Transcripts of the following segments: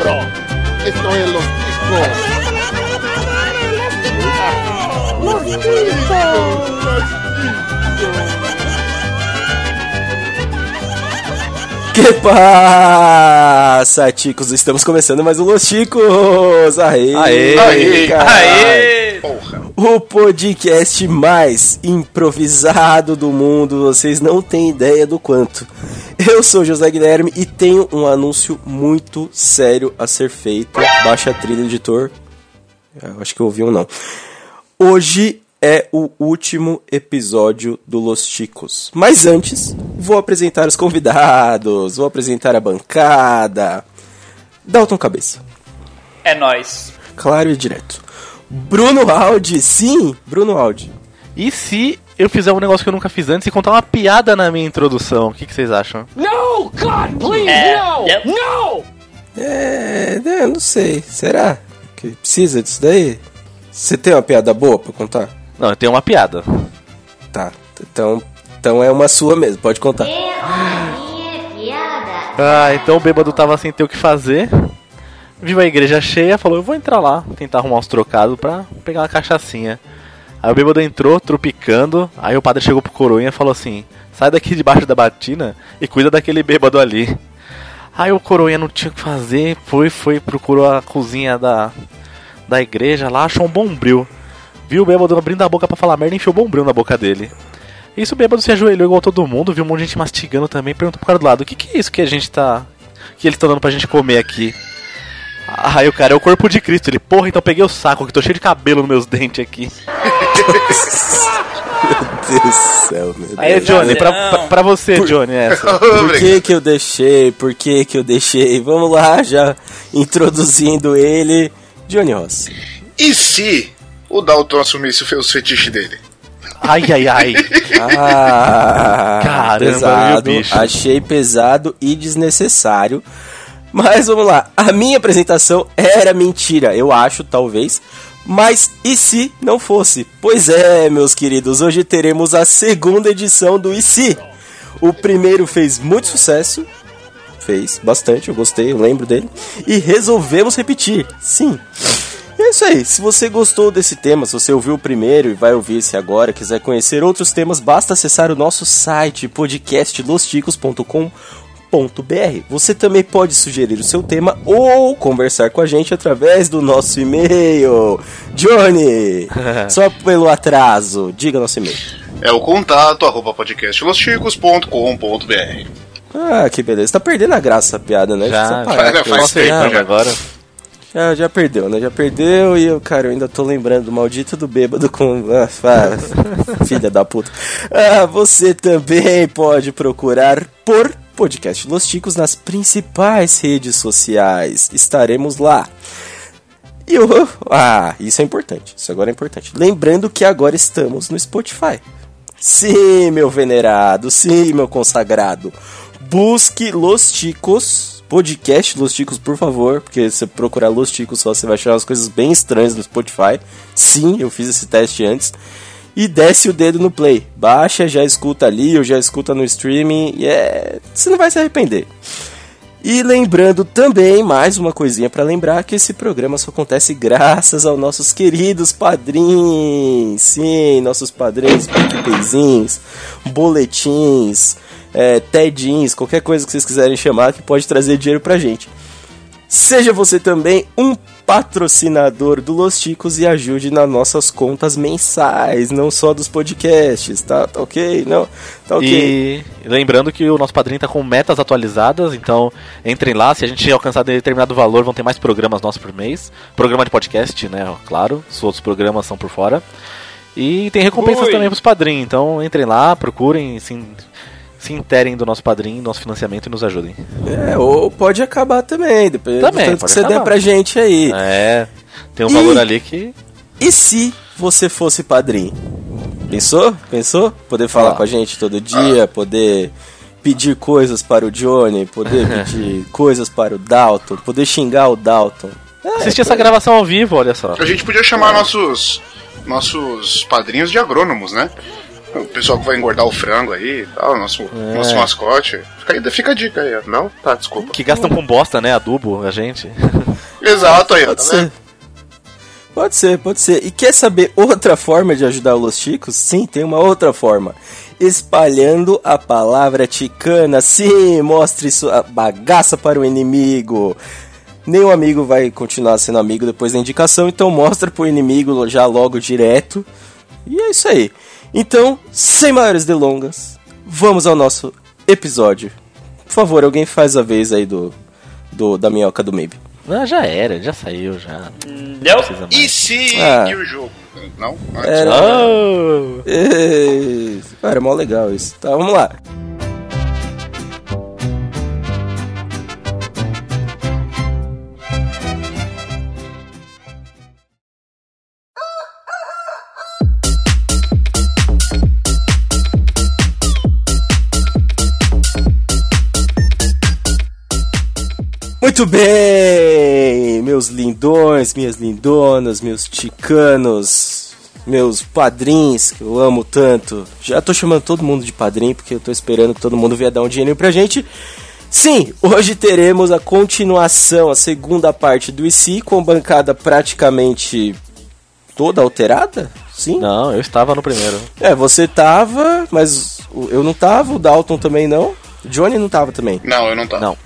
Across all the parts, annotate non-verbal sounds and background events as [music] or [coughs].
bro. Esto es los chicos. Los chicos. Que passa, ticos? Estamos começando mais um Los Chicos! Aê! Aê! Aê! caralho. Aê! O podcast mais improvisado do mundo, vocês não têm ideia do quanto. Eu sou José Guilherme e tenho um anúncio muito sério a ser feito. Baixa a trilha, editor. Eu acho que eu ouvi um não. Hoje é o último episódio do Los Chicos. Mas antes, vou apresentar os convidados, vou apresentar a bancada. Dalton Cabeça. É nóis. Claro e direto. Bruno Aldi, sim, Bruno Aldi. E se eu fizer um negócio que eu nunca fiz antes e contar uma piada na minha introdução? O que, que vocês acham? No! God, please, É, no! yep. No! É, né, não sei. Será que precisa disso daí? Você tem uma piada boa pra contar? Não, eu tenho uma piada. Tá, então, então é uma sua mesmo, pode contar. Ah, então o bêbado tava sem ter o que fazer. Viu a igreja cheia, falou: Eu vou entrar lá, tentar arrumar uns trocados pra pegar uma cachaçinha. Aí o bêbado entrou, tropicando. Aí o padre chegou pro coroinha e falou assim: Sai daqui debaixo da batina e cuida daquele bêbado ali. Aí o coroinha não tinha o que fazer, foi, foi, procurou a cozinha da, da igreja lá, achou um bombril. Viu o bêbado abrindo a boca pra falar merda e enfiou o bombril na boca dele. Isso o bêbado se ajoelhou igual todo mundo, viu um monte de gente mastigando também, perguntou pro cara do lado: O que, que é isso que a gente tá. que eles estão dando pra gente comer aqui? Aí o cara é o corpo de Cristo. Ele, porra, então peguei o saco que tô cheio de cabelo nos meus dentes aqui. Meu Deus do céu, meu Deus. Aí, Johnny, pra, pra, pra você, Johnny, essa. [laughs] Por que que eu deixei? Por que que eu deixei? Vamos lá, já introduzindo ele. Johnny Ross. E se o Dalton assumisse os fetiches dele? Ai, ai, ai. [laughs] Ah, Caramba, pesado. Achei pesado e desnecessário. Mas vamos lá. A minha apresentação era mentira, eu acho, talvez. Mas e se não fosse? Pois é, meus queridos, hoje teremos a segunda edição do E se? O primeiro fez muito sucesso. Fez bastante, eu gostei, eu lembro dele. E resolvemos repetir. Sim. E é isso aí. Se você gostou desse tema, se você ouviu o primeiro e vai ouvir esse agora, quiser conhecer outros temas, basta acessar o nosso site podcastlosticos.com.br. Você também pode sugerir o seu tema ou conversar com a gente através do nosso e-mail. Johnny, só pelo atraso, diga nosso e-mail. É o contato arroba podcastlosticos.com.br Ah, que beleza. Tá perdendo a graça essa piada, né? Já, parar já faz tempo, Já- agora. Já, já perdeu, né? Já perdeu e eu, cara, eu ainda tô lembrando do maldito do bêbado com. Ah, ah, filha da puta. Ah, você também pode procurar por Podcast Los Ticos nas principais redes sociais. Estaremos lá. E. [laughs] Ah, isso é importante. Isso agora é importante. Lembrando que agora estamos no Spotify. Sim, meu venerado, sim, meu consagrado. Busque Los Ticos, podcast Los Ticos, por favor, porque se procurar Los Ticos só você vai achar umas coisas bem estranhas no Spotify. Sim, eu fiz esse teste antes. E desce o dedo no play. Baixa, já escuta ali, ou já escuta no streaming, e é. Você não vai se arrepender. E lembrando também, mais uma coisinha pra lembrar, que esse programa só acontece graças aos nossos queridos padrinhos. Sim, nossos padrinhos, PicPayzinhos, boletins, é, tedins, qualquer coisa que vocês quiserem chamar que pode trazer dinheiro pra gente. Seja você também um patrocinador do Los Ticos e ajude nas nossas contas mensais, não só dos podcasts, tá? Tá ok? Não? Tá ok. E lembrando que o nosso padrinho tá com metas atualizadas, então entrem lá, se a gente alcançar determinado valor, vão ter mais programas nossos por mês. Programa de podcast, né? Claro, os outros programas são por fora. E tem recompensas Ui. também pros padrinhos, então entrem lá, procurem, se, se interem do nosso padrinho, nosso financiamento e nos ajudem. É, ou pode acabar também, dependendo Também, do tanto que pode você der acabar. pra gente aí. É, tem um E- valor ali que. E se você fosse padrinho? Pensou? Pensou? Poder falar Ah. com a gente todo dia, poder pedir coisas para o Johnny, poder [laughs] pedir coisas para o Dalton, poder xingar o Dalton. Assistir essa gravação ao vivo, olha só. A gente podia chamar nossos nossos padrinhos de agrônomos, né? O pessoal que vai engordar o frango aí e tal, nosso, É. nosso mascote. Fica, aí, fica a dica aí, ó. Não? Tá, desculpa. Que gastam com bosta, né? Adubo, a gente. [laughs] Exato aí, ó. Pode Tá ser. Pode ser, pode ser. E quer saber outra forma de ajudar os Chicos? Sim, tem uma outra forma. Espalhando a palavra ticana. Sim, mostre sua bagaça para o inimigo. Nenhum amigo vai continuar sendo amigo depois da indicação, então mostra pro inimigo já logo direto. E é isso aí. Então, sem maiores delongas, vamos ao nosso episódio. Por favor, alguém faz a vez aí do, do da minhoca do Maybe. Ah, já era, já saiu, já. Deu? Precisa mais. E se Ah. e o jogo? Não? Antes. Era- Oh! Ei, Cara, mó legal isso. Tá, vamos lá. Muito bem, meus lindões, minhas lindonas, meus ticanos, meus padrinhos, que eu amo tanto. Já tô chamando todo mundo de padrinho, porque eu tô esperando que todo mundo venha dar um dinheirinho pra gente. Sim, hoje teremos a continuação, a segunda parte do IC, com bancada praticamente toda alterada? Sim? Não, eu estava no primeiro. É, você tava, mas eu não tava, o Dalton também não. O Johnny não tava também. Não, eu não tava. Não.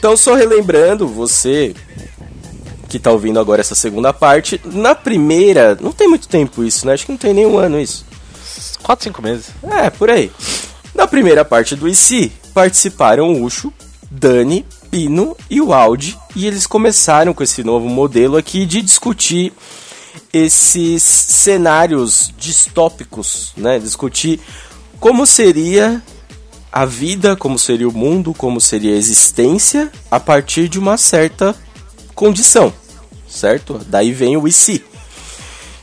Então, só relembrando, você que tá ouvindo agora essa segunda parte, na primeira, não tem muito tempo isso, né? Acho que não tem nenhum ano isso. 4, 5 meses. É, por aí. Na primeira parte do IC, participaram o Ucho, Dani, Pino e o Audi, e eles começaram com esse novo modelo aqui de discutir esses cenários distópicos, né? Discutir como seria a vida, como seria o mundo, como seria a existência a partir de uma certa condição, certo? Daí vem o IC.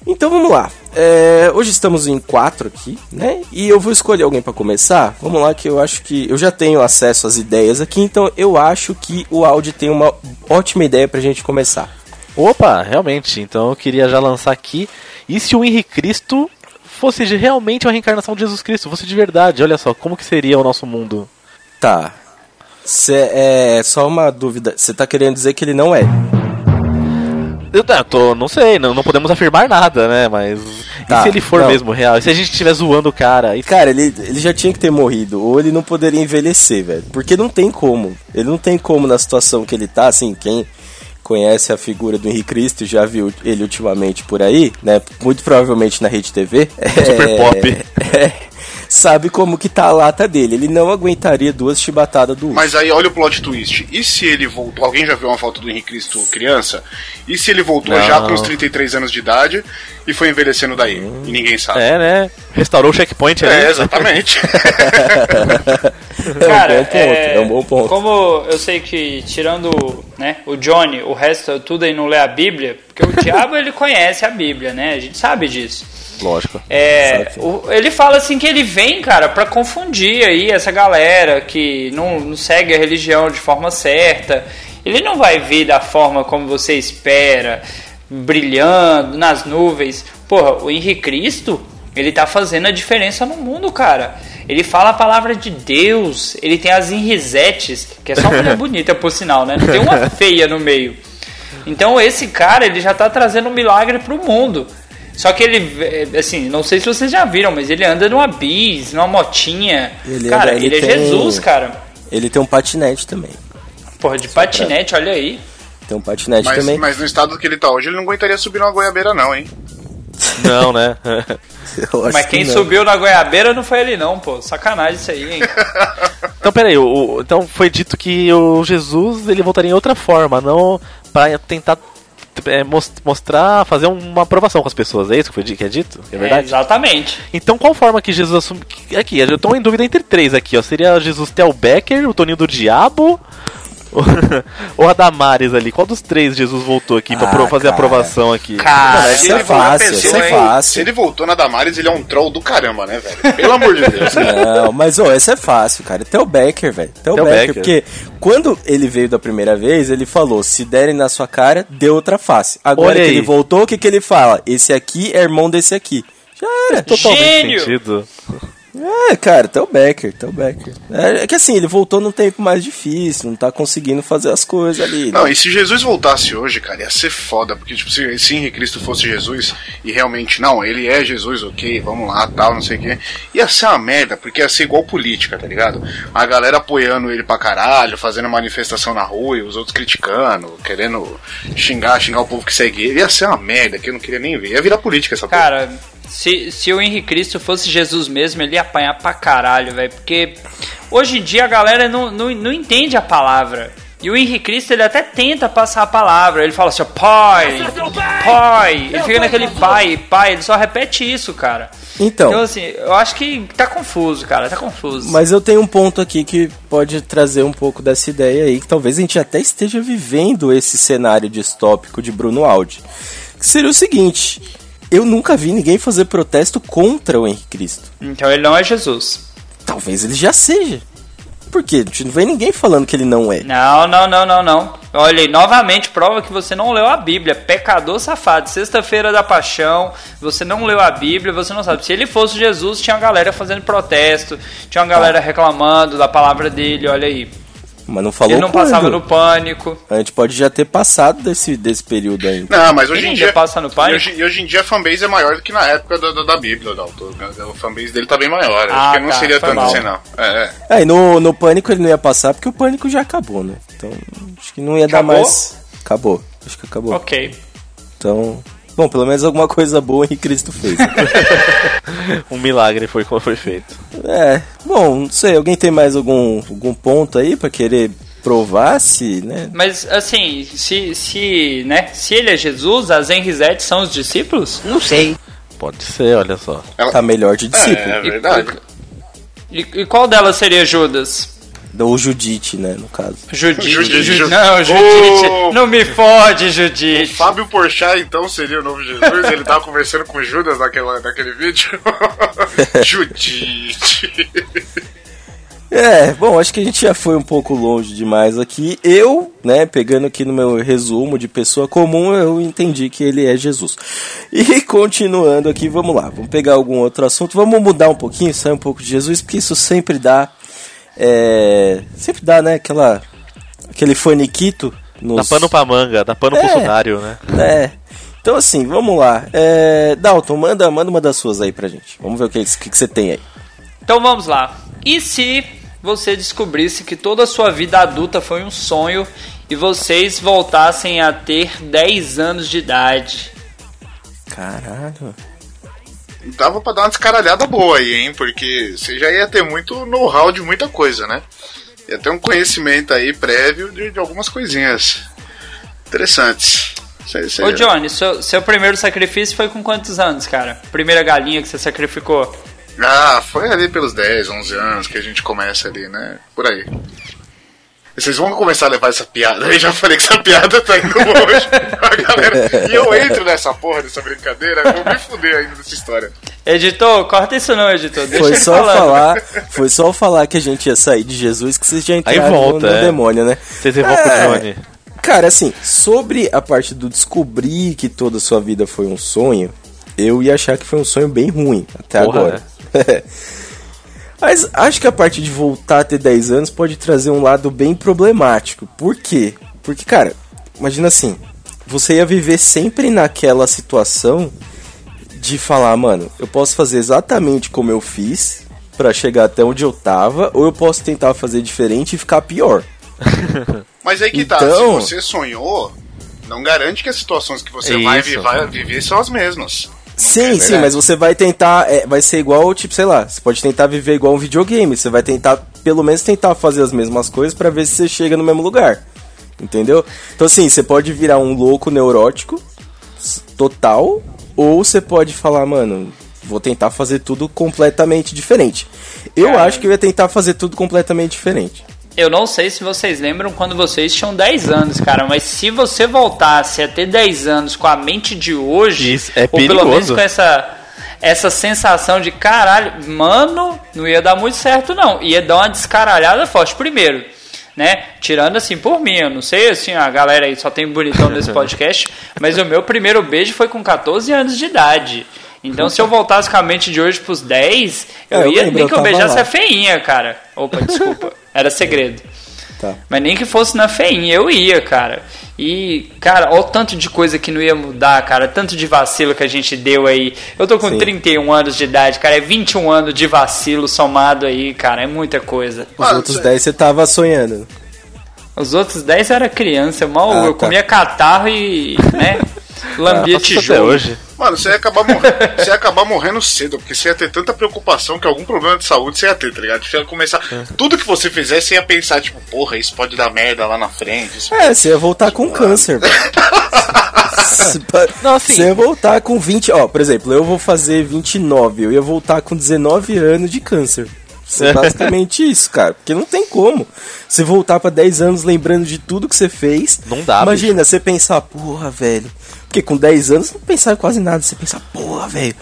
Então vamos lá. É, hoje estamos em quatro aqui, né? E eu vou escolher alguém para começar. Vamos lá, que eu acho que eu já tenho acesso às ideias aqui, então eu acho que o Audi tem uma ótima ideia pra gente começar. Opa, realmente. Então eu queria já lançar aqui. E se o Henrique Cristo fosse realmente uma reencarnação de Jesus Cristo? Fosse de verdade? Olha só, como que seria o nosso mundo? Tá. Cê, é só uma dúvida. Você tá querendo dizer que ele não é? Eu tá, tô, não sei, não, não podemos afirmar nada, né? Mas. Tá, e se ele for não. mesmo real? E se a gente estiver zoando o cara? E Cara, ele, ele já tinha que ter morrido, ou ele não poderia envelhecer, velho. Porque não tem como. Ele não tem como na situação que ele tá, assim, quem conhece a figura do Henrique Cristo já viu ele ultimamente por aí, né? Muito provavelmente na Rede TV. Super É, pop. é, sabe como que tá a lata dele. Ele não aguentaria duas chibatadas do Mas aí olha o plot twist. E se ele voltou? Alguém já viu uma foto do Henrique Cristo criança? E se ele voltou Não. já com os 33 anos de idade e foi envelhecendo daí? E ninguém sabe. É, né? Restaurou o checkpoint ali. É, exatamente. Cara, [laughs] é um bom ponto, é, um bom ponto. Como eu sei que, tirando né, o Johnny, o resto tudo aí não lê a Bíblia, porque o diabo ele conhece a Bíblia, né? A gente sabe disso. Lógico. É, o- ele fala assim que ele vem, cara, pra confundir aí essa galera que não, não segue a religião de forma certa. Ele não vai vir da forma como você espera, brilhando nas nuvens. Porra, o Henrique Cristo, ele tá fazendo a diferença no mundo, cara. Ele fala a palavra de Deus, ele tem as Henrisetes, que é só mulher [laughs] bonita, por sinal, né? Não tem uma feia no meio. Então esse cara, ele já tá trazendo um milagre pro mundo. Só que ele, eh, assim, não sei se vocês já viram, mas ele anda numa bis, numa motinha. Ele cara, anda- ele ele, é tem- Jesus, cara. Ele tem um patinete também. Porra, de patinete, olha aí. Tem um patinete mas, também. mas no estado que ele tá hoje, ele não aguentaria subir numa goiabeira, não, hein? Não, né? [laughs] Eu acho Mas que quem não. subiu na goiabeira não foi ele não, pô. Sacanagem isso aí, hein? [laughs] Então, peraí, o, o- então foi dito que o Jesus ele voltaria em outra forma, não pra tentar é, mos- mostrar, fazer uma aprovação com as pessoas. É isso que, foi, que é dito? É É, verdade? exatamente. Então, qual forma que Jesus assume. Aqui, eu tô em dúvida entre três aqui, ó. Seria Jesus Tel Becker, o Toninho do Diabo. [laughs] Ou a Damares ali? Qual dos três Jesus voltou aqui pra Ah, fazer a cara. aprovação aqui? Cara, essa é fácil, essa é fácil. Se ele voltou na Damares, ele é um troll do caramba, né, velho? Pelo amor de Deus. Não, mas ô, esse é fácil, cara. Theo Becker, velho. Theo Theo Becker, Becker. porque quando ele veio da primeira vez, ele falou: se derem na sua cara, dê outra face. Agora Olha que aí. ele voltou, o que, que ele fala? Esse aqui é irmão desse aqui. Já era. Totalmente Gênio! sentido. É, cara, até o Becker, até o Becker. É, é que assim, ele voltou num tempo mais difícil, não tá conseguindo fazer as coisas ali. né? Não, e se Jesus voltasse hoje, cara, ia ser foda, porque tipo, se, se Henrique Cristo fosse Jesus e realmente, não, ele é Jesus, ok, vamos lá, tal, não sei o quê, ia ser uma merda, porque ia ser igual política, tá ligado? A galera apoiando ele pra caralho, fazendo manifestação na rua e os outros criticando, querendo xingar, xingar o povo que segue ele, ia ser uma merda que eu não queria nem ver, ia virar política essa porra. Se, se o Henrique Cristo fosse Jesus mesmo, ele ia apanhar pra caralho, velho. Porque hoje em dia a galera não, não, não entende a palavra. E o Henrique Cristo, ele até tenta passar a palavra. Ele fala assim, ó, pai, pai. Ele fica naquele pai, pai. Ele só repete isso, cara. Então, Então, assim, eu acho que tá confuso, cara. Tá confuso. mas eu tenho um ponto aqui que pode trazer um pouco dessa ideia aí, que talvez a gente até esteja vivendo esse cenário distópico de Bruno Aldi. Que seria o seguinte: eu nunca vi ninguém fazer protesto contra o Henrique Cristo. Então ele não é Jesus. Talvez ele já seja. Por quê? A gente não vê ninguém falando que ele não é. Não, não, não, não, não. Olha aí, novamente prova que você não leu a Bíblia. Pecador safado. Sexta-feira da paixão, você não leu a Bíblia, você não sabe. Se ele fosse Jesus, tinha uma galera fazendo protesto, tinha uma galera reclamando da palavra dele, olha aí. Mas não falou Ele não quando. passava no pânico. A gente pode já ter passado desse, desse período ainda. Não, mas hoje Ele em dia. passa no pai? E hoje, e hoje em dia a fanbase é maior do que na época da, da, da Bíblia, Dalton. A fanbase dele tá bem maior. Ah, Acho que não tá, seria tanto mal. assim, não. É, é. É, e no, no Pânico ele não ia passar porque o Pânico já acabou, né? Então, acho que não ia Acabou? dar mais. Acabou. Acho que acabou. Ok. Então, bom, pelo menos alguma coisa boa Henrique Cristo fez. [laughs] Um milagre foi como foi feito. é, bom, não sei, alguém tem mais algum, algum ponto aí pra querer provar se, né? Mas assim, se, se, né, se ele é Jesus, as Enrisettes são os discípulos? Não sei. Pode ser, olha só. Tá melhor de discípulo. É, é verdade. E, e qual delas seria Judas? Ou Judite, né, no caso. Judite. Judite. Ju- Não, Judite. Oh! Não me fode, Judite. Fábio Porchat, então, seria o novo Jesus? Ele tava conversando com Judas naquela, naquele vídeo? [laughs] Judite. É, bom, acho que a gente já foi um pouco longe demais aqui. Eu, né, pegando aqui no meu resumo de pessoa comum, eu entendi que ele é Jesus. E continuando aqui, vamos lá, vamos pegar algum outro assunto, vamos mudar um pouquinho, sair um pouco de Jesus, porque isso sempre dá, é, sempre dá, né, aquela, aquele faniquito Dá nos... pano pra manga, dá pano É. pro sudário, né? É. Então assim, vamos lá. É, Dalton, manda, manda uma das suas aí pra gente. Vamos ver o que, que, que você tem aí. Então vamos lá. E se você descobrisse que toda a sua vida adulta foi um sonho e vocês voltassem a ter 10 anos de idade? Caralho. Dava pra dar uma descaralhada boa aí, hein? Porque você já ia ter muito know-how de muita coisa, né? Ia ter um conhecimento aí prévio de, de algumas coisinhas interessantes. Cê- Ô Johnny, seu, seu primeiro sacrifício foi com quantos anos, cara? Primeira galinha que você sacrificou? Ah, foi ali pelos 10, 11 anos que a gente começa ali, né? Por aí. Vocês vão começar a levar essa piada. Eu já falei que essa piada tá indo longe. A galera... E eu entro nessa porra dessa brincadeira, eu vou me fuder ainda nessa história. Editor, corta isso não, editor. Deixa Foi só falando. falar, foi só falar que a gente ia sair de Jesus que vocês já entraram volta, no, no é. demônio, né? Vocês evocam É. o Johnny. Cara, assim, sobre a parte do descobrir que toda a sua vida foi um sonho, eu ia achar que foi um sonho bem ruim até Porra, agora. [laughs] Mas acho que a parte de voltar a ter 10 anos pode trazer um lado bem problemático. Por quê? Porque, cara, imagina assim, você ia viver sempre naquela situação de falar, mano, eu posso fazer exatamente como eu fiz pra chegar até onde eu tava, ou eu posso tentar fazer diferente e ficar pior. [laughs] Mas aí que tá, Então- se você sonhou, não garante que as situações que você vai, Isso. vi- vai viver são as mesmas. Sim, É sim, mas você vai tentar. é, vai ser igual, tipo, sei lá, você pode tentar viver igual um videogame. Você vai tentar, pelo menos, tentar fazer as mesmas coisas pra ver se você chega no mesmo lugar. Entendeu? Então, assim, você pode virar um louco neurótico total, ou você pode falar, mano, vou tentar fazer tudo completamente diferente. Eu Cara. acho que eu ia tentar fazer tudo completamente diferente. Eu não sei se vocês lembram quando vocês tinham 10 anos, cara, mas se você voltasse a ter 10 anos com a mente de hoje, Isso, é ou pelo menos com essa essa sensação de caralho, mano, não ia dar muito certo não, ia dar uma descaralhada forte primeiro, né? Tirando assim por mim, eu não sei assim, a galera aí só tem bonitão nesse [laughs] podcast, mas o meu primeiro beijo foi com 14 anos de idade. Então, se eu voltasse com a mente de hoje pros 10, eu, É, eu ia lembro, nem eu que eu beijasse lá. a feinha, cara. Opa, desculpa. [laughs] Era segredo. Tá. Mas nem que fosse na feinha, eu ia, cara. E, cara, olha o tanto de coisa que não ia mudar, cara. Tanto de vacilo que a gente deu aí. Eu tô com Sim. 31 anos de idade, cara. É 21 anos de vacilo somado aí, cara. É muita coisa. Os Ah, outros cê- 10 você tava sonhando. Os outros 10 era criança. Eu mal Ah, eu tá. comia catarro e, né? [laughs] Lambia isso tijolo. até hoje. Mano, você ia, acabar morrendo, [laughs] você ia acabar morrendo cedo, porque você ia ter tanta preocupação que algum problema de saúde você ia ter, tá ligado? Você ia começar. Tudo que você fizer, você ia pensar, tipo, porra, isso pode dar merda lá na frente. Isso... É, você ia voltar com câncer, Não, assim- [laughs] Você ia voltar com 20. Ó, por exemplo, eu vou fazer 29. Eu ia voltar com 19 anos de câncer. É basicamente [laughs] isso, cara. Porque não tem como. Você voltar pra 10 anos lembrando de tudo que você fez. Não dá, Imagina, você pensar, porra, velho. Porque com 10 anos você não pensava em quase nada. Você pensa, porra, velho.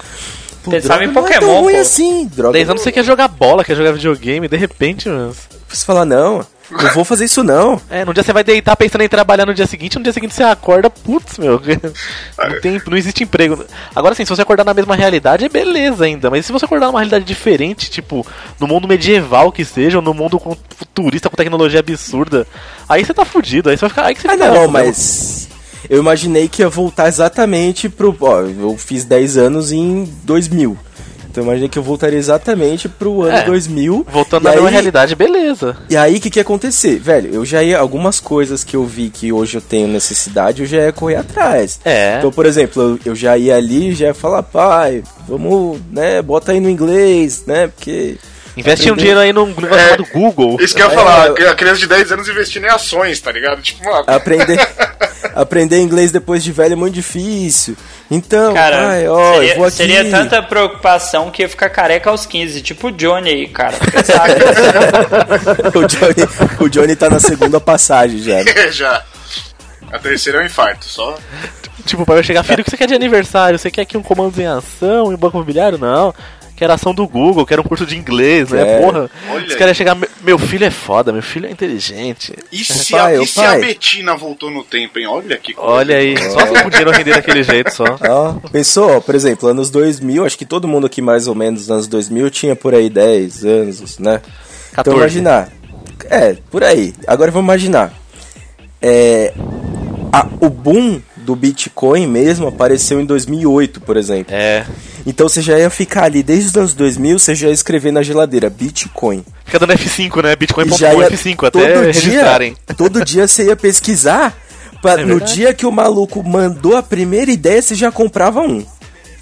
Pô, Pensava em não é tão Pokémon, ruim pô. assim. Droga. 10 anos você quer jogar bola, quer jogar videogame, de repente, mano. Você fala, não, não vou fazer isso não. É, no dia você vai deitar pensando em trabalhar no dia seguinte, no dia seguinte você acorda, putz, meu. [laughs] Não, tem, não existe emprego. Agora sim, se você acordar na mesma realidade, é beleza ainda. Mas se você acordar numa realidade diferente, tipo, no mundo medieval que seja, ou no mundo com- futurista com tecnologia absurda, aí você tá fudido, aí você vai ficar. Aí que você Ah, fica, não, mas. Eu imaginei que ia voltar exatamente pro. Ó, eu fiz 10 anos em 2000. Então eu imaginei que eu voltaria exatamente pro ano É, 2000. Voltando mesma realidade, beleza. E aí, o que, que ia acontecer? Velho, eu já ia. Algumas coisas que eu vi que hoje eu tenho necessidade, eu já ia correr atrás. É. Então, por exemplo, eu, eu já ia ali e já ia falar, pai, vamos, né, bota aí no inglês, né? Porque. Investe um dinheiro aí num negócio É, chamado Google. Isso que eu ia É, falar, eu- a criança de 10 anos investindo em ações, tá ligado? Tipo, mano, Aprender, [laughs] aprender inglês depois de velho é muito difícil. Então, Cara, pai, ó, seria, eu vou aqui. seria tanta preocupação que ia ficar careca aos 15, tipo o Johnny aí, cara. [laughs] O, Johnny, o Johnny tá na segunda passagem já. né? [laughs] já. A terceira é um infarto, só. Tipo, o pai vai chegar, filho, o que você quer de aniversário? Você quer aqui um comando em ação em banco imobiliário? Não. Quero ação do Google, quero um curso de inglês, né? É. Porra. Olha Os caras chegar, "Meu- filho é foda, meu filho é inteligente. E se, Pai, a, e se a. Betina voltou no tempo, hein? Olha que coisa. Olha aí, só se o dinheiro render daquele jeito só. [laughs] Pensou, por exemplo, anos 2000, acho que todo mundo aqui mais ou menos nos anos 2000 tinha por aí 10 anos, né? Então 14. imaginar. É, por aí. Agora vamos imaginar. É, a- o boom do Bitcoin mesmo apareceu em 2008, por exemplo. É. Então você já ia ficar ali desde os anos 2000, você já ia escrever na geladeira Bitcoin. Fica dando F5, né? E Bitcoin.com já ia F5 até todo registrarem. dia, todo dia você ia pesquisar, pra, É no dia que o maluco mandou a primeira ideia, você já comprava um.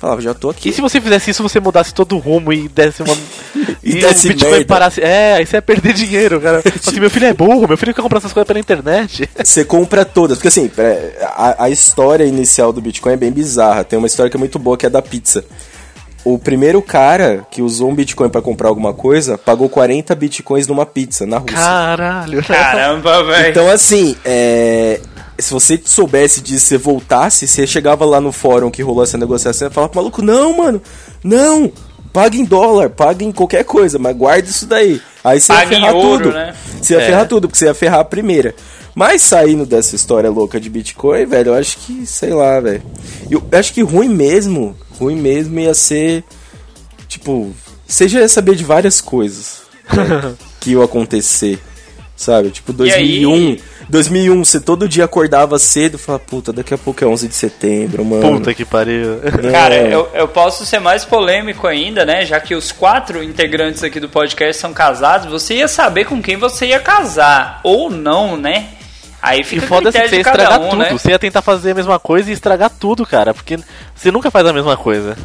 Falava, já tô aqui. E se você fizesse isso, você mudasse todo o rumo e desse uma. [laughs] E desse o Bitcoin merda. parasse. É, aí você ia perder dinheiro, cara. [laughs] Fala assim, meu filho é burro, meu filho quer comprar essas coisas pela internet. [laughs] Você compra todas, porque assim, é, a, a história inicial do Bitcoin é bem bizarra. Tem uma história que é muito boa, que é da pizza. O primeiro cara que usou um Bitcoin pra comprar alguma coisa, pagou 40 Bitcoins numa pizza na Rússia. Caralho. Caramba, velho. Então, assim, é, se você soubesse disso, você voltasse, você chegava lá no fórum que rolou essa negociação e falava pro maluco, não, mano, não, paga em dólar, paga em qualquer coisa, mas guarda isso daí. Aí você ia Paga em ferrar ouro, tudo. né? Você ia É. ferrar tudo, porque você ia ferrar a primeira. Mas saindo dessa história louca de Bitcoin, velho, eu acho que, sei lá, velho. Eu acho que ruim mesmo, ruim mesmo ia ser, tipo, você já ia saber de várias coisas né, [laughs] que iam acontecer. Sabe? Tipo, E aí? 2001. 2001, você todo dia acordava cedo e falava, puta, daqui a pouco é 11 de setembro, mano. Puta que pariu. Cara, É. eu, eu posso ser mais polêmico ainda, né? Já que os quatro integrantes aqui do podcast são casados, você ia saber com quem você ia casar. Ou não, né? Aí E fica a foda-se você estragar um, tudo. né? Você ia tentar fazer a mesma coisa e estragar tudo, cara. Porque você nunca faz a mesma coisa.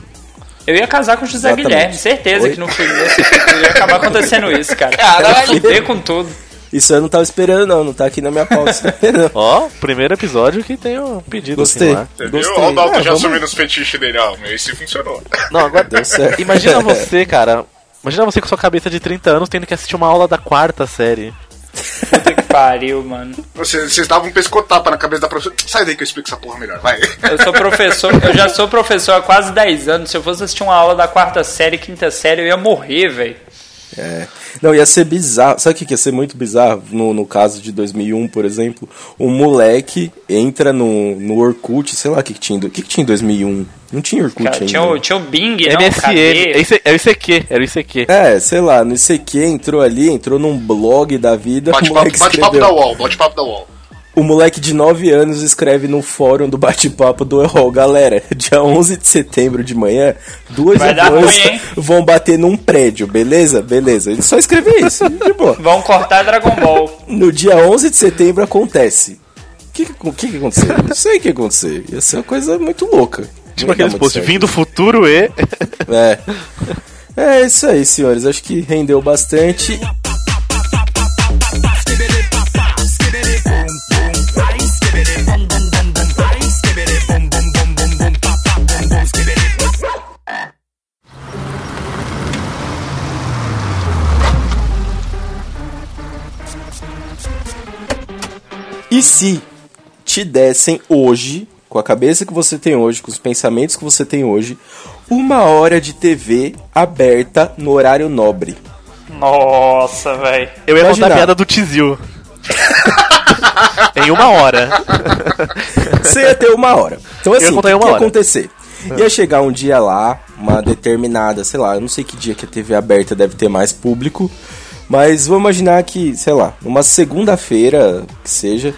Eu ia casar com o José Exatamente. Guilherme, certeza Oi? que no filme desse filme ia acabar acontecendo isso, cara. [laughs] Ia fuder com tudo. Isso eu não tava esperando, não. Não tá aqui na minha pauta. [laughs] Ó, primeiro episódio que tem um pedido Gostei. assim lá. Entendeu? Gostei. Olha o Dalton É, já vamos- assumindo os fetiches dele. Ó, meu, esse funcionou. Não, agora Deu certo. Imagina [laughs] você, cara. Imagina você com sua cabeça de 30 anos tendo que assistir uma aula da quarta série. Puta que pariu, mano. Vocês vocês davam um pescotapa na cabeça da professora. Sai daí que eu explico essa porra melhor, vai. Eu sou professor, eu já sou professor há quase 10 anos. Se eu fosse assistir uma aula da quarta série, quinta série, eu ia morrer, velho. É. Não, ia ser bizarro. Sabe o que ia ser muito bizarro? No, no caso de 2001, por exemplo, um moleque entra no, no Orkut, sei lá o que, que tinha. O que, que tinha em 2001? Não tinha Orkut Cara, ainda. tinha, o, tinha o Bing, não, MSN. cadê? Esse- Era o ICQ, era o ICQ. É, sei lá, no ICQ entrou ali, entrou num blog da vida. Bate-papo moleque bate-papo escreveu- da UOL, bate-papo da UOL. O moleque de 9 anos escreve no fórum do bate-papo do EROL. Galera, dia 11 de setembro de manhã, duas hein? vão bater num prédio, beleza? Beleza. Ele só escreveu isso, de boa. [laughs] Vão cortar Dragon Ball. No dia 11 de setembro acontece. O que, que, que, aconteceu? Não sei o que aconteceu. Ia ser uma coisa muito louca. Tipo aqueles muito posts, vim do futuro e... É. É isso aí, senhores. Acho que rendeu bastante. E se te dessem hoje, com a cabeça que você tem hoje, com os pensamentos que você tem hoje, uma hora de TV aberta no horário nobre? Nossa, velho. Eu ia Imagina. contar a piada do Tizil. em uma hora. Você ia ter uma hora. Então assim, o que, ia hora. acontecer? Ia chegar um dia lá, uma determinada, sei lá, eu não sei que dia que a TV aberta deve ter mais público, mas vou imaginar que, sei lá, numa segunda-feira, que seja,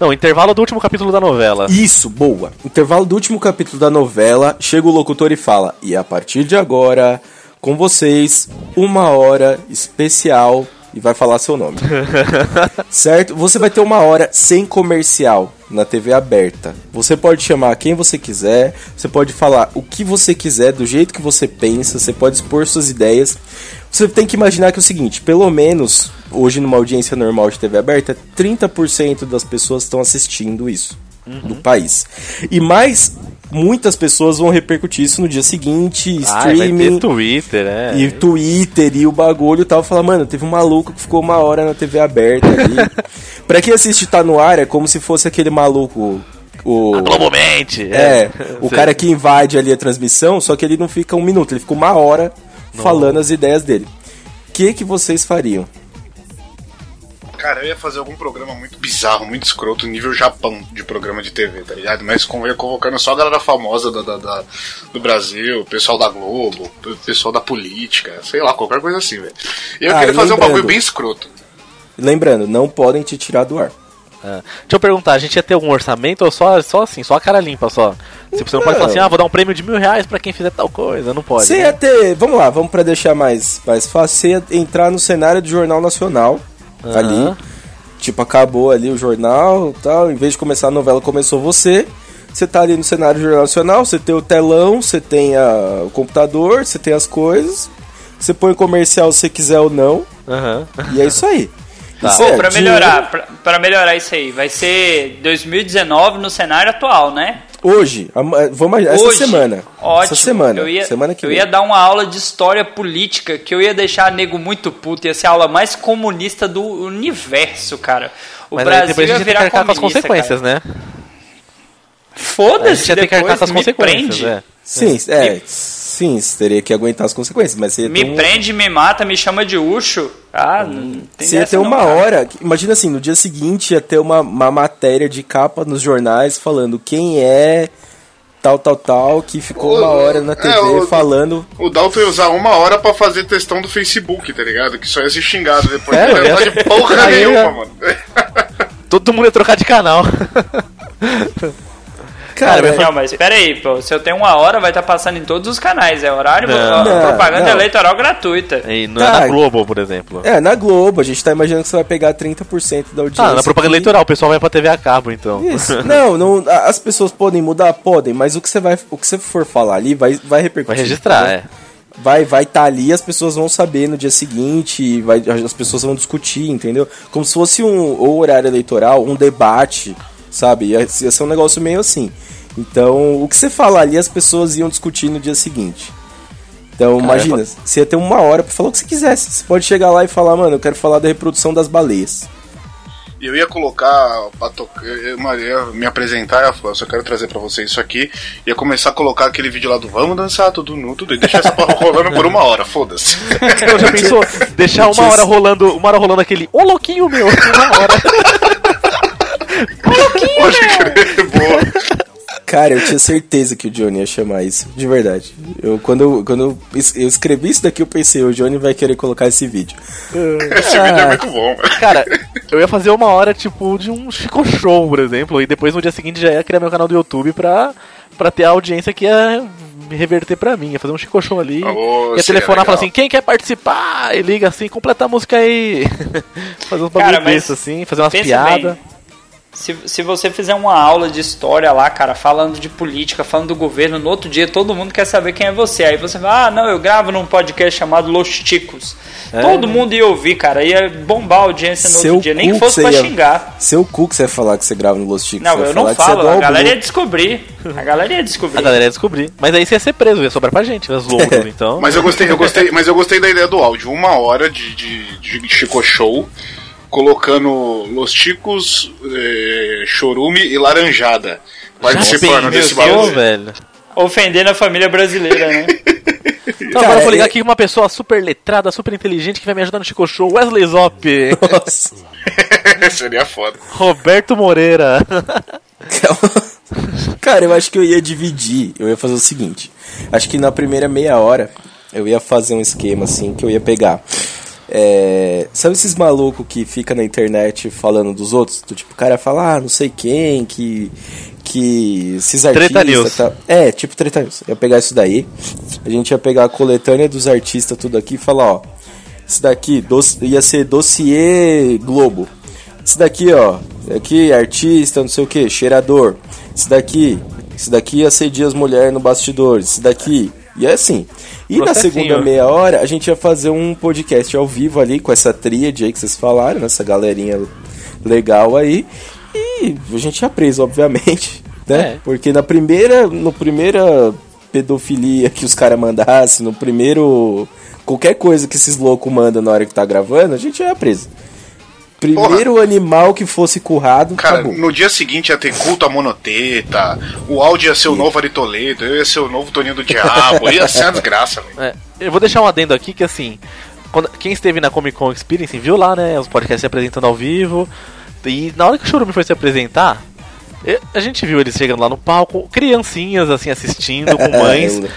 Não, intervalo do último capítulo da novela. Isso, boa. Intervalo do último capítulo da novela, chega o locutor e fala: E a partir de agora, com vocês, uma hora especial. E vai falar seu nome. [laughs] certo? Você vai ter uma hora sem comercial na TV aberta. Você pode chamar quem você quiser, você pode falar o que você quiser, do jeito que você pensa, você pode expor suas ideias. Você tem que imaginar que é o seguinte: pelo menos hoje, numa audiência normal de TV aberta, 30% das pessoas estão assistindo isso do país. E mais, muitas pessoas vão repercutir isso no dia seguinte, Ah, streaming. Twitter, né? E Twitter e o bagulho e tal, fala, mano, teve um maluco que ficou uma hora na TV aberta ali. [laughs] pra quem assiste Tá No Ar, é como se fosse aquele maluco. O, Globomente. é, [laughs] o Sei. cara que invade ali a transmissão, só que ele não fica um minuto, ele fica uma hora falando as ideias dele. O que, que vocês fariam? Cara, eu ia fazer algum programa muito bizarro, muito escroto, nível Japão de programa de TV, tá ligado? Mas com, ia convocando só a galera famosa da, da- da- do Brasil, o pessoal da Globo, o pessoal da política, sei lá, qualquer coisa assim, velho. E eu Ah, queria fazer um bagulho bem escroto. Lembrando, não podem te tirar do ar. Ah, Deixa eu perguntar, a gente ia ter algum orçamento ou só, só assim, só a cara limpa só? Tipo, você não pode falar assim, Não. ah, vou dar um prêmio de mil reais pra quem fizer tal coisa, não pode. Você né? ia ter. Vamos lá, vamos pra deixar mais, mais fácil. Você ia entrar no cenário do Jornal Nacional. Aham. Ali. Tipo, acabou ali o jornal tal. Em vez de começar a novela, começou você. Você tá ali no cenário do Jornal Nacional, você tem o telão, você tem a- o computador, você tem as coisas. Você põe comercial se você quiser ou não. Aham. E é isso aí. Tá. Pô, é pra dinheiro. melhorar, pra, pra melhorar isso aí, vai ser 2019 no cenário atual, né? Hoje, ama- vamos essa Hoje. semana. Ótimo. Essa semana. Eu ia, semana que eu vem. ia dar uma aula de história política que eu ia deixar nego muito puto. Ia ser a aula mais comunista do universo, cara. O Mas Brasil depois a ia tem virar arcar com as comunista, consequências, cara. né? Foda-se, ia ter que arcar depois com as me consequências, prende. né? Sim, é. Sim, você teria que aguentar as consequências, mas você Me um- prende, me mata, me chama de Ucho. Ah, não tem Você ia ter não, uma cara. hora. Imagina assim, no dia seguinte ia ter uma, uma matéria de capa nos jornais falando quem é tal, tal, tal, que ficou uma O- hora na é, TV o- falando. O Dalton ia usar uma hora pra fazer textão do Facebook, tá ligado? Que só ia ser xingado depois. É, não ia de porra nenhuma, mano. [laughs] Todo mundo ia trocar de canal. [laughs] Cara, Cara, Não, mas espera aí, pô. Se eu tenho uma hora, vai estar passando em todos os canais. É horário, Não. Não, propaganda não. eleitoral gratuita. E não Tá. é na Globo, por exemplo. é, na Globo, a gente tá imaginando que você vai pegar 30% da audiência. Ah, na propaganda aqui. eleitoral, o pessoal vai pra TV a cabo, então. Isso. [laughs] Não, não, as pessoas podem mudar, podem, mas o que você vai, o que você for falar ali vai, vai repercutir. Vai registrar, é. vai vai estar ali, as pessoas vão saber no dia seguinte, vai, as pessoas vão discutir, entendeu? Como se fosse um ou horário eleitoral, um debate, sabe? Ia, ia ser um negócio meio assim. Então, o que você fala ali, as pessoas iam discutir no dia seguinte. Então, Cara, imagina, você ia ter uma hora pra falar o que você quisesse. Você pode chegar lá e falar, mano, eu quero falar da reprodução das baleias. E eu ia colocar pra tocar. Eu ia me apresentar, ia falar, só quero trazer pra vocês isso aqui. Ia começar a colocar aquele vídeo lá do Vamos dançar tudo nu, tudo e deixar essa porra [laughs] rolando por uma hora, foda-se. [laughs] Então, já pensou? Deixar uma hora rolando, uma hora rolando aquele Ô louquinho meu, uma hora. [laughs] Pode crer. Cara, eu tinha certeza que o Johnny ia chamar isso, de verdade. Eu, quando eu, quando eu, es- eu escrevi isso daqui, eu pensei, o Johnny vai querer colocar esse vídeo. Esse vídeo é muito bom. Cara, eu ia fazer uma hora, tipo, de um Chico Show, por exemplo, e depois no dia seguinte já ia criar meu canal do YouTube pra, pra ter a audiência que ia me reverter pra mim. Ia fazer um Chico Show ali, Oh, ia telefonar e falar assim, quem quer participar? E liga assim, completa a música aí. [laughs] fazer uns bagulho mas desses assim, fazer umas piadas. bem. Se, se você fizer uma aula de história lá, cara, falando de política, falando do governo, no outro dia todo mundo quer saber quem é você. Aí você vai, ah, não, eu gravo num podcast chamado Los Ticos. É. Todo mundo ia ouvir, cara, ia bombar a audiência no Seu outro dia, nem que fosse você pra ia- xingar. Seu cu que você vai falar que você grava no Los Chicos. Não, eu não é falo, do a galera ia descobrir. A galera ia descobrir. A galera ia descobrir. Mas aí você ia ser preso, ia sobrar pra gente, as loucas, [laughs] então. Mas eu gostei, eu gostei, mas eu gostei da ideia do áudio. Uma hora de, de, de Chico Show, colocando Los Chicos, eh, Chorume e Laranjada. Participando desse bagulho. velho. Ofendendo a família brasileira, né? [laughs] Então agora eu vou ligar é- aqui com uma pessoa super letrada, super inteligente que vai me ajudar no Chico Show, Wesley Zop, Nossa. [laughs] Seria foda. Roberto Moreira. [laughs] Cara, eu acho que eu ia dividir. Eu ia fazer o seguinte. Acho que na primeira meia hora eu ia fazer um esquema assim que eu ia pegar. É, sabe esses malucos que fica na internet falando dos outros? Do tipo, o cara fala, ah, não sei quem, que. Que esses Treta artistas. Tá... É, tipo Treta News. Eu ia pegar isso daí. A gente ia pegar a coletânea dos artistas, tudo aqui e falar, ó. Isso daqui doc- ia ser dossiê Globo. Isso daqui, ó. Aqui, artista, não sei o que, cheirador. Isso daqui. Isso daqui ia ser Dias Mulher no bastidor. Isso daqui. E é assim. E na segunda meia hora, a gente ia fazer um podcast ao vivo ali com essa tríade aí que vocês falaram, essa galerinha legal aí. E a gente ia preso, obviamente, né? É. Porque na primeira, no primeira pedofilia que os caras mandassem, no primeiro qualquer coisa que esses loucos mandam na hora que tá gravando, a gente ia preso. Primeiro animal que fosse currado, Cara, acabou. no dia seguinte ia ter culto a monoteta, o áudio ia ser o novo Ari Toledo, eu ia ser o novo Toninho do Diabo, ia ser uma desgraça, velho. É, eu vou deixar um adendo aqui que assim, quando- quem esteve na Comic Con Experience viu lá, né, os podcasts se apresentando ao vivo. E na hora que o Chorume foi se apresentar, a gente viu eles chegando lá no palco, criancinhas assim assistindo com [laughs] mães. Eu-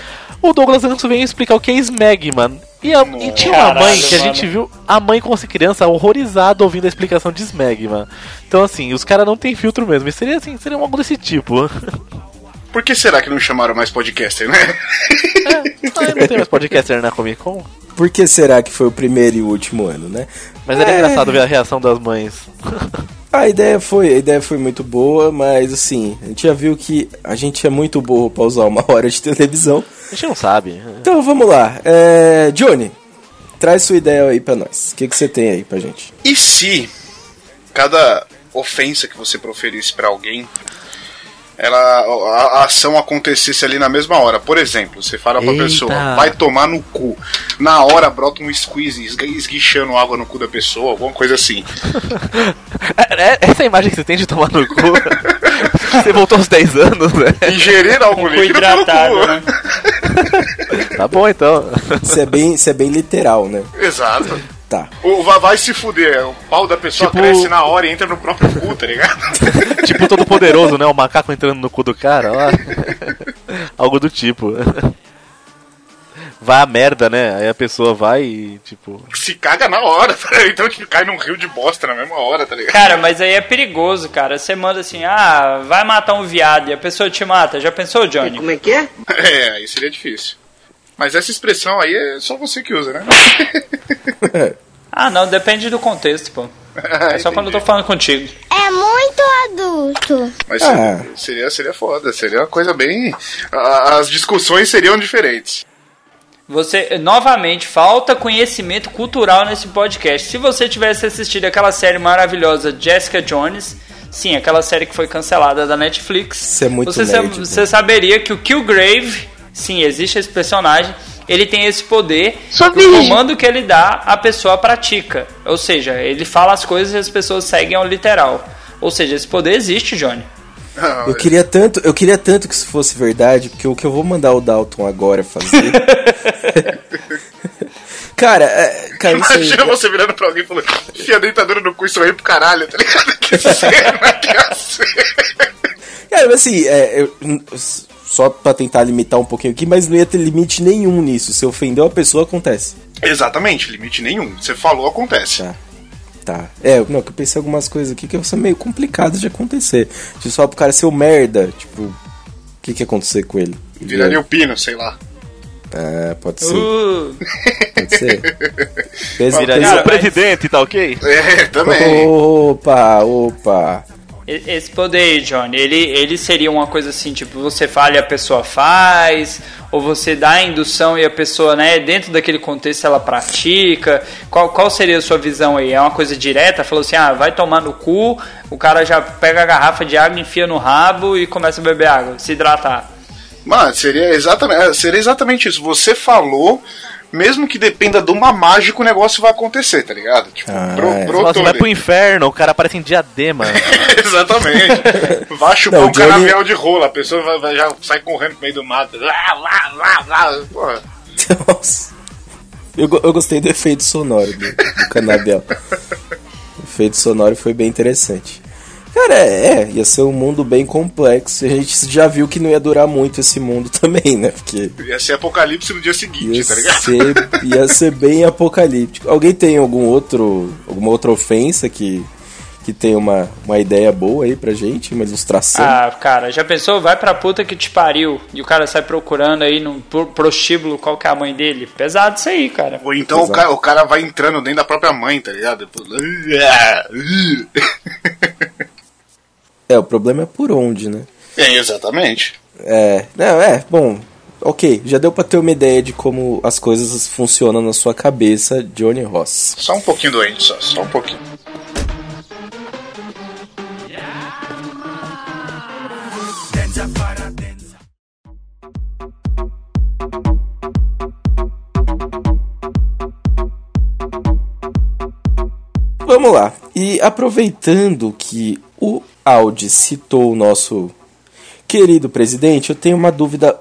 o Douglas Anso veio explicar o que é Smeg, mano. E, a- e tinha uma Caralho, mãe que a mano. gente viu, a mãe com essa criança horrorizada ouvindo a explicação de Smeg, mano. Então assim, os caras não tem filtro mesmo. E seria assim, seria algo desse tipo. [laughs] Por que será que não chamaram mais podcaster, né? Ah, não tem mais podcaster na Comic Con? Por que será que foi o primeiro e o último ano, né? Mas era É. engraçado ver a reação das mães. [laughs] A ideia foi, a ideia foi muito boa, mas assim, a gente já viu que a gente é muito burro pra usar uma hora de televisão. A gente não sabe. Então vamos lá. É, Johnny, traz sua ideia aí pra nós. O que, que você tem aí pra gente? E se cada ofensa que você proferisse pra alguém, ela, a, a ação acontecesse ali na mesma hora? Por exemplo, você fala pra Eita. pessoa, vai tomar no cu. Na hora brota um squeeze esguichando água no cu da pessoa, alguma coisa assim. É- é- Essa imagem que você tem de tomar no cu. [laughs] você voltou aos 10 anos, né? Ingerir algo Cu líquido pelo hidratado, cu. né? [laughs] Tá bom então. Isso é bem, isso é bem literal, né? Exato. Tá. O, vai, vai se fuder, o pau da pessoa Tipo- cresce na hora e entra no próprio cu, tá ligado? [laughs] tipo todo poderoso, né? O macaco entrando no cu do cara lá. [laughs] Algo do tipo. Vai a merda, né? Aí a pessoa vai e, tipo. se caga na hora, tá? então tipo, cai num rio de bosta na mesma hora, tá ligado? Cara, mas aí é perigoso, cara. Você manda assim, ah, vai matar um viado e a pessoa te mata. Já pensou, Johnny? Como é que é? [laughs] É, aí seria difícil. Mas essa expressão aí é só você que usa, né? Ah, não, depende do contexto, pô. [laughs] É só quando eu tô falando contigo. É muito adulto. Mas Ah. seria, seria foda, seria uma coisa bem. As discussões seriam diferentes. Você, novamente, falta conhecimento cultural nesse podcast. Se você tivesse assistido aquela série maravilhosa Jessica Jones, sim, aquela série que foi cancelada da Netflix, Isso é muito você, nerd, sa- você saberia que o Killgrave, sim, existe esse personagem, ele tem esse poder. Sou o comando que ele dá, a pessoa pratica. Ou seja, ele fala as coisas e as pessoas seguem ao literal. Ou seja, esse poder existe, Johnny. Ah, Eu queria tanto, eu queria tanto que isso fosse verdade, porque o que eu vou mandar o Dalton agora fazer. [laughs] cara, é, cara, isso aí, Imagina você virando pra alguém e falando, enfia a dentadura no cu e isso aí pro caralho, tá ligado? [laughs] Que cena que [laughs] ser. Cara, mas assim, é, eu- só pra tentar limitar um pouquinho aqui, mas não ia ter limite nenhum nisso. Se ofendeu a pessoa, acontece. Exatamente, limite nenhum. Você falou, acontece. Tá. Tá. É, não, que eu pensei algumas coisas aqui que são meio complicadas de acontecer. Tipo, só pro cara ser o merda, tipo, o que que ia acontecer com ele? Viraria o pino, sei lá. É, pode ser, Uh, pode ser. [laughs] Viraria o presidente, tá ok? É, também. Opa, opa. Esse poder Johnny, ele, ele seria uma coisa assim, tipo, você fala e a pessoa faz, ou você dá a indução e a pessoa, né, dentro daquele contexto ela pratica. Qual, qual seria a sua visão aí? É uma coisa direta? Falou assim, ah, vai tomar no cu, o cara já pega a garrafa de água, enfia no rabo e começa a beber água, se hidratar. Mano, seria exatamente, seria exatamente isso. Você falou, mesmo que dependa de uma mágica, o negócio vai acontecer, tá ligado? Tipo, Ah, bro, é. Nossa, vai pro inferno, o cara aparece em diadema. [laughs] Exatamente. Vai chupar Não, um Johnny- canavial de rola, a pessoa vai, vai- já sai correndo no meio do mato. Lá, lá, lá, lá. Porra. Nossa. Eu, eu gostei do efeito sonoro do, do canabial. o efeito sonoro foi bem interessante. Cara, é, é, ia ser um mundo bem complexo. E a gente já viu que não ia durar muito esse mundo [laughs] também, né? Porque Ia ser apocalipse no dia seguinte, ia tá ligado? ser, ia ser bem apocalíptico. Alguém tem algum outro, alguma outra ofensa que, que tem uma, uma ideia boa aí pra gente? Uma ilustração? Ah, cara, já pensou? Vai pra puta que te pariu. E o cara sai procurando aí no pro- prostíbulo qual que é a mãe dele. Pesado isso aí, cara. Ou então o cara, o cara vai entrando dentro da própria mãe, tá ligado? [laughs] [laughs] É, o problema é por onde, né? É, exatamente. É, não, é, bom, ok, já deu pra ter uma ideia de como as coisas funcionam na sua cabeça, Johnny Ross. Só um pouquinho doente, só, só um pouquinho. Vamos lá, e aproveitando que o Audi citou o nosso querido presidente, eu tenho uma dúvida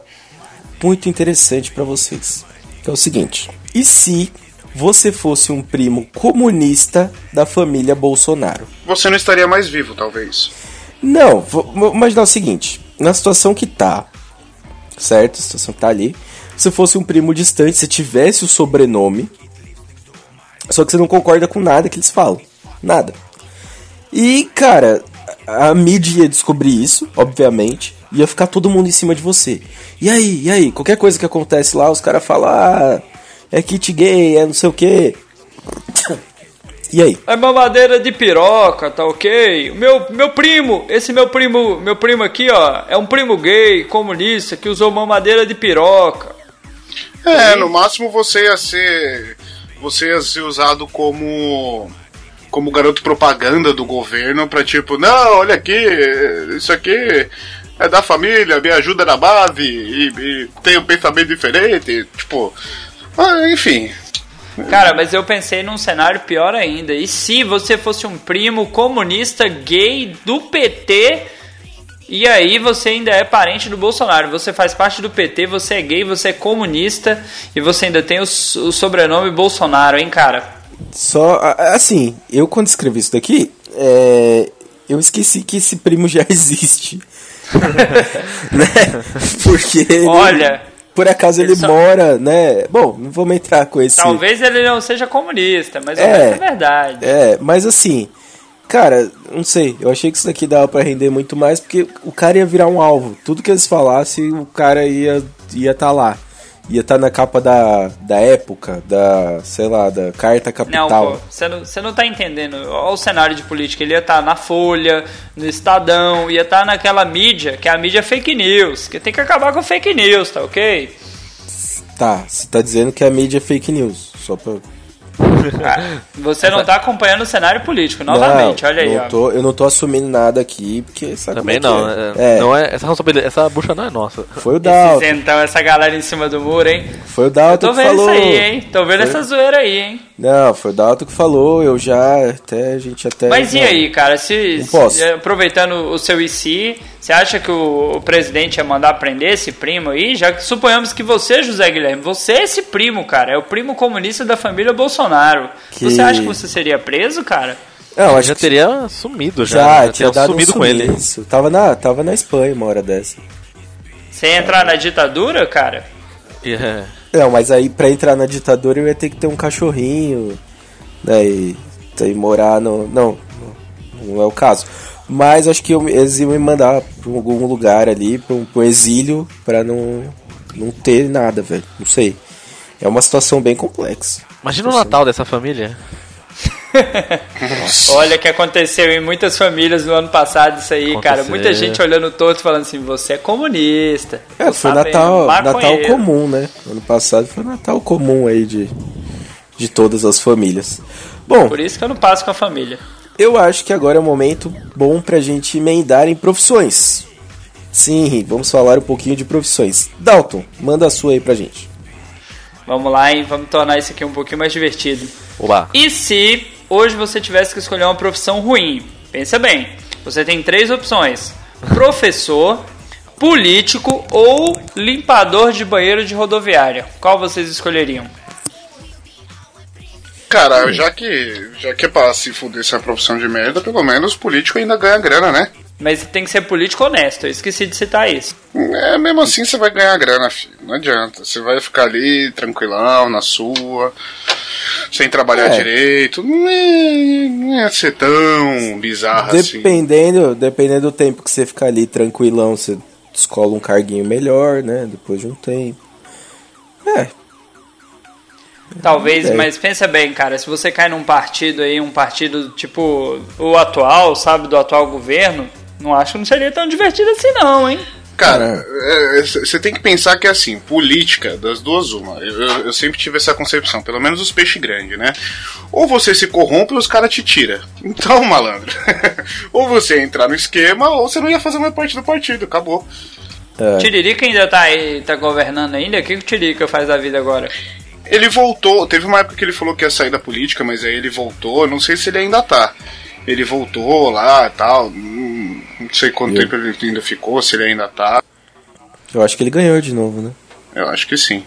muito interessante pra vocês. Que é o seguinte: e se você fosse um primo comunista da família Bolsonaro? Você não estaria mais vivo, talvez. Não, vou vou imaginar o seguinte: na situação que tá, certo? A situação que tá ali, se fosse um primo distante, se tivesse o sobrenome, só que você não concorda com nada que eles falam. Nada. E, cara, a mídia ia descobrir isso, obviamente, ia ficar todo mundo em cima de você. E aí, e aí? Qualquer coisa que acontece lá, os caras falam, ah, é kit gay, é não sei o quê. [coughs] E aí? É mamadeira de piroca, tá ok? O Meu, meu primo, esse meu primo, meu primo aqui, ó, é um primo gay, comunista, que usou mamadeira de piroca. É, no máximo você ia ser. Você ia ser usado como. Como garoto propaganda do governo pra tipo, não, olha aqui, isso aqui é da família, me ajuda na base e, e tem um pensamento diferente. Tipo. ah, enfim. Cara, mas eu pensei num cenário pior ainda. E se você fosse um primo comunista gay do PT e aí você ainda é parente do Bolsonaro? Você faz parte do PT, você é gay, você é comunista e você ainda tem o, o sobrenome Bolsonaro, hein, cara? Só, assim, eu quando escrevi isso daqui, é, eu esqueci que esse primo já [laughs] existe. [laughs] né? Porque. ele- Olha, por acaso ele ele só- mora, né? Bom, não vamos entrar com esse. talvez ele não seja comunista, mas É. resto é verdade. É, mas assim, cara, não sei. Eu achei que isso daqui dava pra render muito mais, porque o cara ia virar um alvo. Tudo que eles falassem, o cara ia ia tá lá. Ia estar na capa da, da época, da, sei lá, da Carta Não, Capital. pô, você não, você não tá entendendo. Olha o cenário de política. Ele ia estar na Folha, no Estadão, ia estar naquela mídia, que é a mídia fake news. Que tem que acabar com fake news, tá ok? Tá, você tá dizendo que a mídia é fake news. Só pra. Ah, Você não tá acompanhando o cenário político, novamente, não, olha aí, não ó. Tô, eu não tô assumindo nada aqui, porque sabe Também como não. é que é- é. É, Não é, essa responsabilidade, essa bucha não é nossa. Foi o Dalton. então, essa galera em cima do muro, hein? Foi o Dalton tô que vendo falou. isso aí, hein? Tô vendo essa zoeira aí, hein? Não, foi o Dalton que falou, eu já até a gente até Mas e não. aí, cara, se, se- aproveitando o seu IC, você acha que o, o presidente ia mandar prender esse primo aí? Já que suponhamos que você, José Guilherme, você é esse primo, cara, é o primo comunista da família Bolsonaro. Que- Você acha que você seria preso, cara? Não, Eu acho já que teria sumido já. já, já tinha teria dado sumido um com ele. Tava na, tava na Espanha uma hora dessa. Você ia entrar na ditadura, cara? E, é, Não, mas aí pra entrar na ditadura eu ia ter que ter um cachorrinho, né, e, e morar no... Não, não, não é o caso. Mas acho que eu, eles iam me mandar pra algum lugar ali, pra um, um exílio, pra não, não ter nada, velho. Não sei. É uma situação bem complexa. Imagina o Natal dessa família. [laughs] Olha o que aconteceu em muitas famílias no ano passado isso aí, cara. Aconteceu. Muita gente olhando torto falando assim, você é comunista. É, foi Natal, Natal comum, né? Ano passado foi Natal comum aí de, de todas as famílias. Bom, Por isso que eu não passo com a família. Eu acho que agora é um momento bom pra gente emendar em profissões. Sim, vamos falar um pouquinho de profissões. Dalton, manda a sua aí pra gente. Vamos lá, hein? Vamos tornar isso aqui um pouquinho mais divertido. Oba. E se hoje você tivesse que escolher uma profissão ruim? Pensa bem. Você tem três opções: [laughs] professor, político ou limpador de banheiro de rodoviária. Qual vocês escolheriam? Cara, já que, já que é pra se fuder essa profissão de merda, pelo menos político ainda ganha grana, né? Mas tem que ser político honesto. Eu esqueci de citar isso. É, mesmo assim você vai ganhar grana, filho. Não adianta. Você vai ficar ali tranquilão, na sua, sem trabalhar É. direito. Não é, não ser tão bizarro assim. Dependendo, dependendo do tempo que você ficar ali tranquilão, você escola um carguinho melhor, né? Depois de um tempo. É, Talvez, É. mas pensa bem, cara, se você cai num partido aí, um partido tipo o atual, sabe, do atual governo, não acho que não seria tão divertido assim não, hein? Cara, você tem que pensar que é assim, política, das duas uma. Eu, eu- eu sempre tive essa concepção, pelo menos os peixes grandes, né? Ou você se corrompe ou os caras te tiram. Então, malandro, [laughs] ou você entrar no esquema, ou você não ia fazer mais parte do partido, acabou. é. Tiririca ainda tá aí, tá governando ainda? O que, que o Tiririca faz da vida agora? Ele voltou, teve uma época que ele falou que ia sair da política, mas aí ele voltou, não sei se ele ainda tá. Ele voltou lá e tal, hum, não sei quanto tempo ele ainda ficou, se ele ainda tá. Eu acho que ele ganhou de novo, né? Eu acho que sim.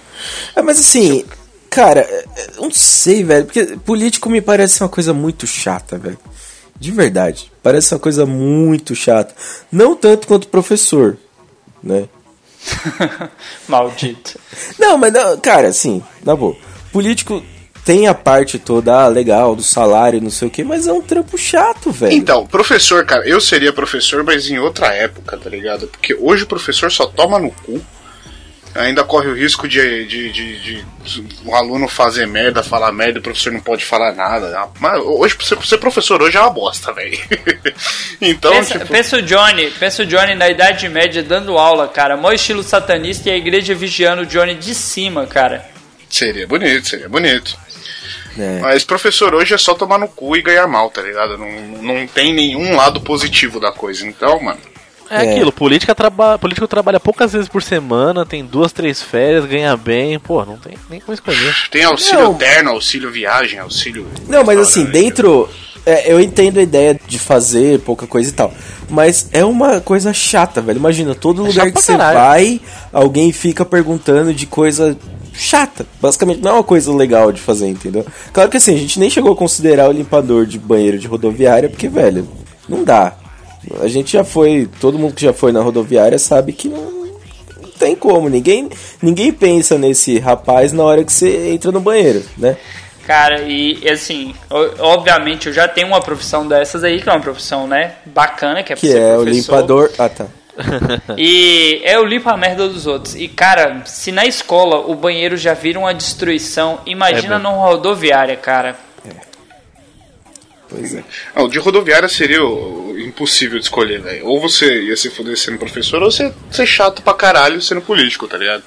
É, mas assim, cara, é, eu não sei, velho, porque político me parece uma coisa muito chata, velho. De verdade. Parece uma coisa muito chata. Não tanto quanto professor, né? [laughs] Maldito. Não, mas não, cara, assim, na boa. Político tem a parte toda, ah, legal, do salário, não sei o que, mas é um trampo chato, velho. Então, professor, cara, eu seria professor, mas em outra época, tá ligado? Porque hoje o professor só toma no cu. Ainda corre o risco de, de, de, de um aluno fazer merda, falar merda, e o professor não pode falar nada. Mas hoje, ser, ser professor hoje é uma bosta, velho. [laughs] então, pensa, tipo, pensa o Johnny, pensa o Johnny na Idade Média dando aula, cara. Mó estilo satanista e a igreja vigiando o Johnny de cima, cara. seria bonito, seria bonito. É. Mas professor hoje é só tomar no cu e ganhar mal, tá ligado? Não, não tem nenhum lado positivo da coisa. Então, mano. É, É. aquilo, política traba... político trabalha poucas vezes por semana, tem duas, três férias, ganha bem, pô, não tem nem como escolher. Tem auxílio Não. terno, auxílio viagem, auxílio. Não, mas assim, restaurante. dentro. é, eu entendo a ideia de fazer pouca coisa e tal. Mas é uma coisa chata, velho. Imagina, todo lugar chato que você caralho. vai, alguém fica perguntando de coisa chata. Basicamente, não é uma coisa legal de fazer, entendeu? Claro que assim, a gente nem chegou a considerar o limpador de banheiro de rodoviária, porque, velho, não dá. A gente já foi, todo mundo que já foi na rodoviária sabe que não, não tem como. Ninguém, ninguém pensa nesse rapaz na hora que você entra no banheiro, né? Cara, e assim, o- obviamente eu já tenho uma profissão dessas aí, que é uma profissão, né, bacana, que é pra Que ser é o professor. limpador. Ah, tá. [laughs] [laughs] E é o limpa a merda dos outros. E cara, se na escola o banheiro já vira uma destruição, imagina É, numa rodoviária, cara. Pois é. Não, de rodoviária seria o- o impossível de escolher, velho. Ou você ia se fuder sendo professor, ou você ser chato pra caralho sendo político, tá ligado?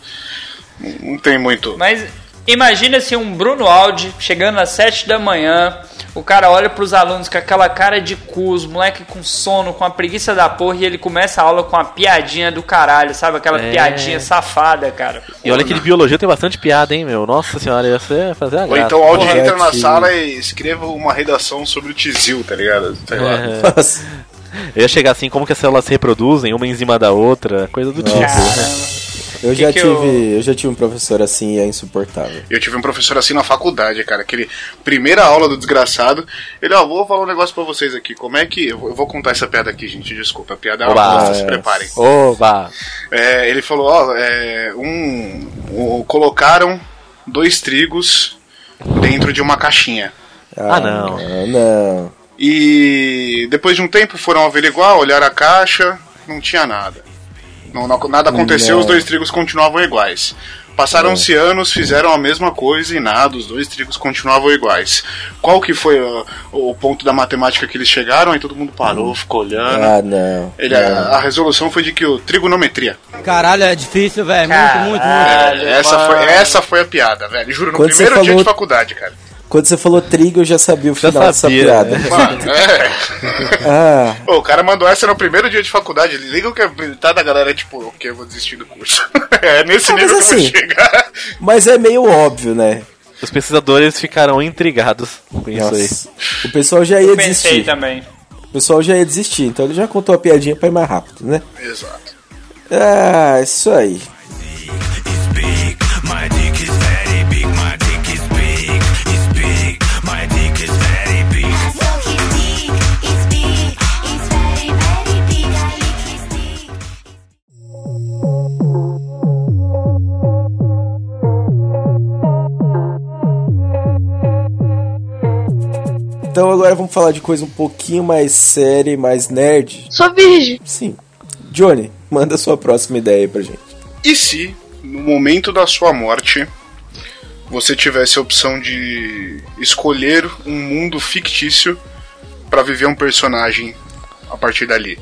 Não, não tem muito. Mas Imagina se um Bruno Aldi chegando às 7 da manhã, o cara olha pros alunos com aquela cara de cu, os moleque com sono, com a preguiça da porra, e ele começa a aula com a piadinha do caralho, sabe? Aquela É. piadinha safada, cara. E olha que de biologia tem bastante piada, hein, meu? Nossa senhora, ia ser fazer a Ou graça. então o Aldi Porra, entra na que- sala e escreva uma redação sobre o Tizil, tá ligado? Sei lá. É. Nossa. Eu ia chegar assim, como que as células se reproduzem, uma em cima da outra, coisa do tipo. Eu Que já que tive, eu- eu... já tive um professor assim e é insuportável. Eu tive um professor assim na faculdade, cara. Aquele primeira aula do desgraçado. Ele, ó, vou falar um negócio pra vocês aqui. Como é que. Eu vou, eu vou contar essa piada aqui, gente. Desculpa. A piada é uma bosta, se preparem. Oba! É, ele falou, ó, é, um, um- colocaram dois trigos dentro de uma caixinha. Ah, não. Não, não. E depois de um tempo foram averiguar, olharam a caixa, não tinha nada. Não, não- nada aconteceu, Não. os dois trigos continuavam iguais. Passaram-se anos, fizeram a mesma coisa e nada, os dois trigos continuavam iguais. Qual que foi ó, o ponto da matemática que eles chegaram? Aí todo mundo parou, ficou olhando. Ah, não. Ele, a, não. a resolução foi de que o trigonometria. Caralho, é difícil, velho. Muito, muito, muito. Caralho, essa, foi, essa foi a piada, velho. Juro, no Quando primeiro dia falou- de faculdade, cara. Quando você falou trigo, eu já sabia o Já final dessa sabia, piada. né? Mano, [laughs] é. Ah, Pô, o cara mandou essa no primeiro dia de faculdade. Ele liga o que é tá da galera, tipo, ok, eu vou desistir do curso. [laughs] é nesse Ah, mas nível que eu assim, vou chegar. mas é meio óbvio, né? Os pesquisadores ficaram intrigados com isso aí. O pessoal já ia Eu pensei desistir. também. O pessoal já ia desistir, então ele já contou a piadinha pra ir mais rápido, né? Exato. Ah, isso aí. Então agora vamos falar de coisa um pouquinho mais séria e mais nerd. Sou virgem. Sim. Johnny, manda sua próxima ideia aí pra gente. E se, no momento da sua morte, você tivesse a opção de escolher um mundo fictício pra viver um personagem a partir dali?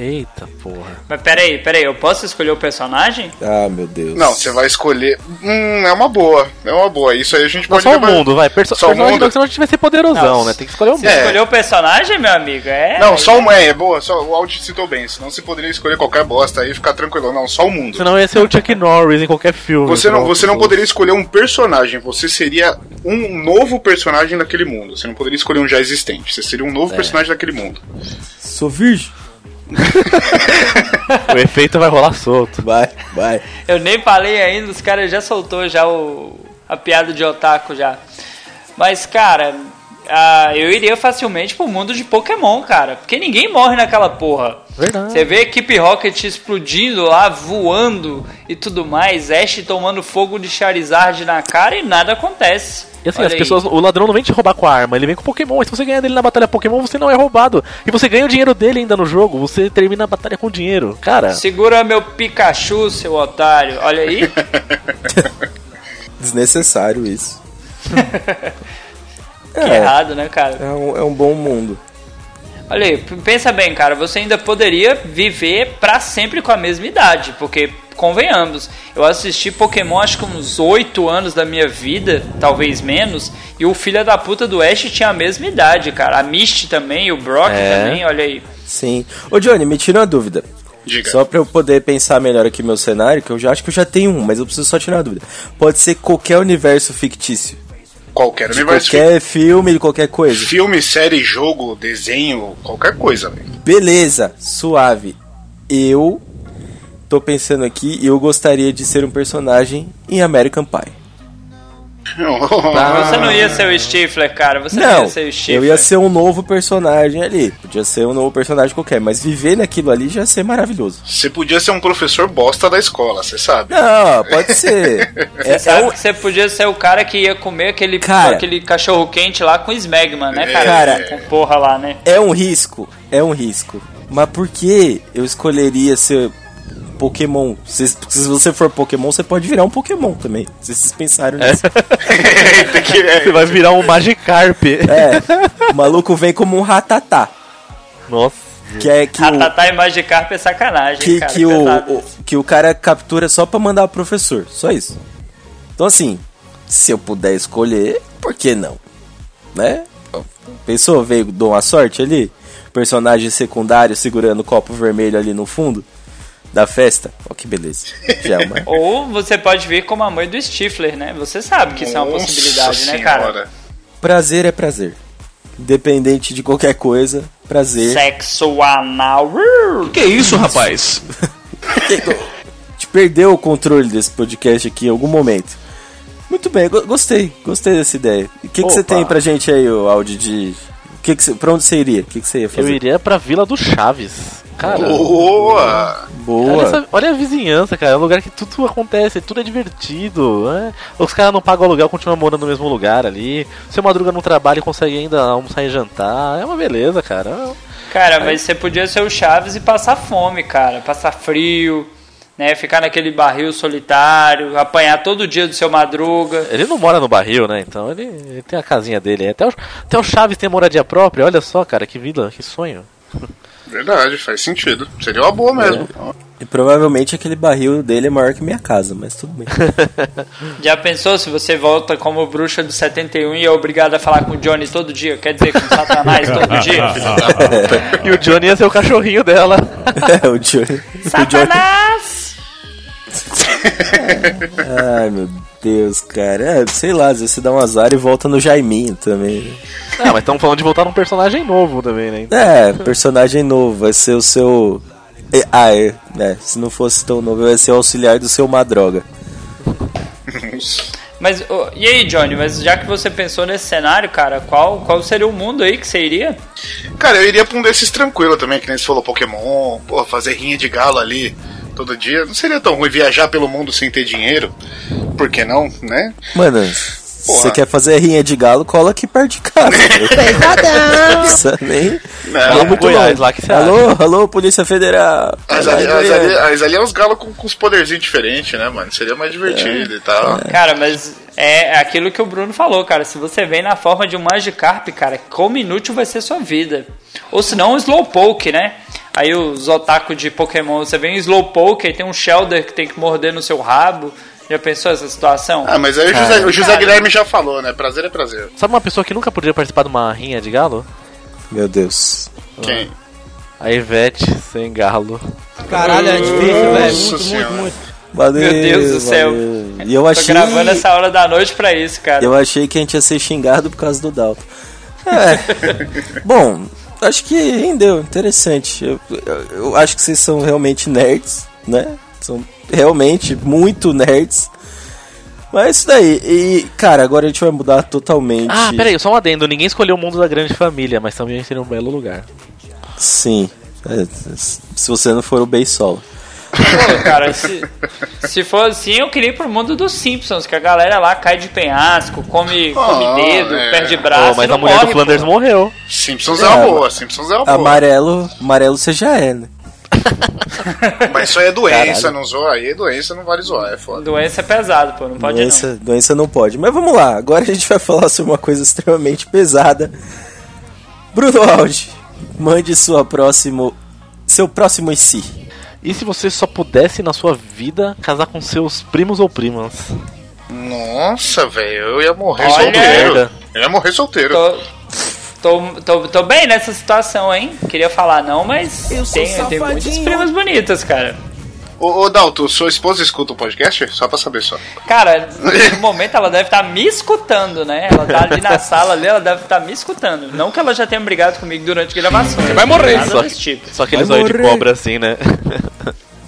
Eita porra. Mas peraí, peraí, eu posso escolher o personagem? Ah, meu Deus. Não, você vai escolher. Hum, é uma boa. É uma boa. Isso aí a gente Não, pode só o mundo, vai. Perso Só o mundo? não, senão a gente vai ser poderosão, Não, né? Tem que escolher o Você mundo. É. escolheu o personagem, meu amigo? É. Não, só um é, é boa. Só, o Audi citou bem. Senão você poderia escolher qualquer bosta aí e ficar tranquilo. Não, só o mundo. Senão ia ser o Chuck Norris em qualquer filme. Você não, você não poderia escolher um personagem, você seria um novo personagem daquele mundo. Você não poderia escolher um já existente, você seria um novo personagem daquele mundo. Sou virgem. [laughs] O efeito vai rolar solto. Vai, vai. Eu nem falei ainda, os caras já soltou já o, a piada de otaku já. Mas, cara, ah, eu iria facilmente pro mundo de Pokémon, cara. Porque ninguém morre naquela porra. Verdade. Você vê a equipe Rocket explodindo lá, voando e tudo mais, Ash tomando fogo de Charizard na cara e nada acontece. E assim, Olha as aí. pessoas, o ladrão não vem te roubar com a arma, ele vem com Pokémon. E se você ganhar dele na batalha Pokémon, você não é roubado. E você ganha o dinheiro dele ainda no jogo, você termina a batalha com dinheiro. Cara, Segura meu Pikachu, seu otário. Olha aí. [laughs] [laughs] Desnecessário isso. [laughs] Que errado, né, cara? É um, é um bom mundo. Olha aí, pensa bem, cara, você ainda poderia viver pra sempre com a mesma idade, porque, convenhamos, eu assisti Pokémon acho que uns 8 anos da minha vida, talvez menos, e o filho da puta do Ash tinha a mesma idade, cara. A Misty também, o Brock É. também, olha aí. Sim. Ô Johnny, me tira uma dúvida. Diga. Só pra eu poder pensar melhor aqui meu cenário, que eu já acho que eu já tenho um, mas eu preciso só tirar uma dúvida. Pode ser qualquer universo fictício. Qualquer De universo. qualquer filme, de qualquer coisa. Filme, série, jogo, desenho, qualquer coisa, velho. Beleza, suave. Eu tô pensando aqui e eu gostaria de ser um personagem em American Pie. Você não ia [laughs] ser o Stifler, cara, você não, Não, ia ser o Stifler. eu ia ser um novo personagem ali. Podia ser um novo personagem qualquer, mas viver naquilo ali já ia ser maravilhoso. Você podia ser um professor bosta da escola, você sabe. Não, pode ser. [laughs] Você É, é sabe um- que você podia ser o cara que ia comer aquele, Cara. aquele cachorro quente lá com Smegman, né, cara? Cara. Com porra lá, né? É um risco, é um risco. Mas por que eu escolheria ser Pokémon? Se, se você for Pokémon, você pode virar um Pokémon também. Se vocês pensaram nisso. É, [laughs] você vai virar um Magikarp. É, o maluco vem como um ratatá. Nossa. Que é que o, Ratatá e Magikarp é sacanagem, que, cara. que, o, o- que o cara captura só pra mandar o professor. Só isso. Então assim, se eu puder escolher, por que não? Né? Pensou, veio, dou uma sorte ali? Personagem secundário segurando o copo vermelho ali no fundo da festa. Ó, que beleza. Já é uma... [laughs] Ou você pode vir como a mãe do Stifler, né? Você sabe que isso é uma Nossa possibilidade, né, cara? senhora. Prazer é prazer. Independente de qualquer coisa, prazer. Sexo anal. Que isso, rapaz? [laughs] A gente perdeu o controle desse podcast aqui em algum momento. Muito bem, go- gostei, gostei dessa ideia. E o que, que você tem pra gente aí, o áudio de. Que que pra onde você iria? O que, que você ia Eu fazer? iria pra Vila do Chaves. Cara, Boa! olha, Boa. essa- olha a vizinhança, cara. É um lugar que tudo acontece, tudo é divertido. né? Os caras não pagam aluguel, continuam morando no mesmo lugar ali. Seu madruga no trabalho e consegue ainda almoçar e jantar. É uma beleza, cara. Cara, mas você podia ser o Chaves e passar fome, cara. Passar frio, né? Ficar naquele barril solitário, apanhar todo dia do seu madruga. Ele não mora no barril, né? Então ele, ele tem a casinha dele. Até o, até o Chaves tem moradia própria. Olha só, cara, que vida, que sonho. Verdade, faz sentido. Seria uma boa mesmo. E provavelmente aquele barril dele é maior que minha casa, mas tudo bem. [laughs] Já pensou se você volta como bruxa do 71 e é obrigado a falar com o Johnny todo dia? Quer dizer, com o Satanás [laughs] todo dia? [laughs] E o Johnny ia ser o cachorrinho dela. É, o Johnny. O Johnny. Satanás! Ai, meu Deus, cara. É, sei lá, às vezes você dá um azar e volta no Jaiminho também. né? Ah, mas estamos falando de voltar num personagem novo também, né? É, personagem novo, vai ser o seu. Ah, é, né? Se não fosse tão novo, vai ser o auxiliar do seu Madroga. Mas, ô, e aí, Johnny, mas já que você pensou nesse cenário, cara, qual, qual seria o mundo aí que você iria? Cara, eu iria pra um desses tranquilo também, que nem você falou Pokémon, pô, fazer rinha de galo ali todo dia. Não seria tão ruim viajar pelo mundo sem ter dinheiro. Por que não, né? Mano, você quer fazer rinha de galo, cola aqui perto de casa. [laughs] Não Pesadão. nem. Não, muito Goiás, lá que você alô, alô, Polícia Federal. Mas ali, mas ali, mas ali é uns galos com, com uns poderzinhos diferentes, né, mano? Seria mais divertido e tal. Cara, mas é aquilo que o Bruno falou, cara. Se você vem na forma de um Magikarp, cara, como inútil vai ser sua vida. Ou se não, um Slowpoke, né? Aí os otaku de Pokémon, você vem um Slowpoke, aí tem um Shelder que tem que morder no seu rabo. Já pensou essa situação? Ah, mas aí o José, o José Guilherme já falou, né? Prazer é prazer. Sabe uma pessoa que nunca poderia participar de uma rinha de galo? Meu Deus. Quem? A Ivete sem galo. Caralho, é difícil, velho. Muito, muito, muito. Valeu, Meu Deus do céu. valeu. E eu Tô achei. gravando essa hora da noite pra isso, cara. Eu achei que a gente ia ser xingado por causa do Dalton. É. [laughs] Bom, acho que rendeu, interessante. Eu, eu- eu acho que vocês são realmente nerds, né? São realmente muito nerds. Mas é isso daí. E, cara, agora a gente vai mudar totalmente. Ah, peraí, só um adendo. Ninguém escolheu o mundo da grande família, mas também seria um belo lugar. Sim. É, se você não for o Beisola. Pô, [laughs] cara, se, se for assim, eu queria ir pro mundo dos Simpsons, que a galera lá cai de penhasco, come, come Ah, dedo, é. perde braço. mas não a mulher morre, do Flanders pô. morreu. Simpsons é uma boa, Simpsons é uma boa. Amarelo, amarelo você já é, né? Mas isso aí é doença, Caralho. não zoa. Aí é doença, não vale zoar, é foda. Doença é pesado, pô, não pode doença, doença não pode. Mas vamos lá, agora a gente vai [laughs] falar sobre uma coisa extremamente pesada. Bruno Aldi, mande sua próximo, seu próximo em si. E se você só pudesse na sua vida casar com seus primos ou primas? Nossa, velho, eu ia morrer Olha. solteiro. Eu ia morrer solteiro. Tô, tô, tô, tô bem nessa situação, hein? Queria falar não, mas tem, tem muitas primas bonitas, cara. Ô, ô Dalton, sua esposa escuta o podcast? Só pra saber só. Cara, [laughs] no momento ela deve estar me escutando, né? Ela tá ali na sala ali, ela deve estar me escutando. Não que ela já tenha brigado comigo durante a gravação. vai morrer, Nada só desse tipo. Só aquele Vai zóio de cobra assim, né? [laughs]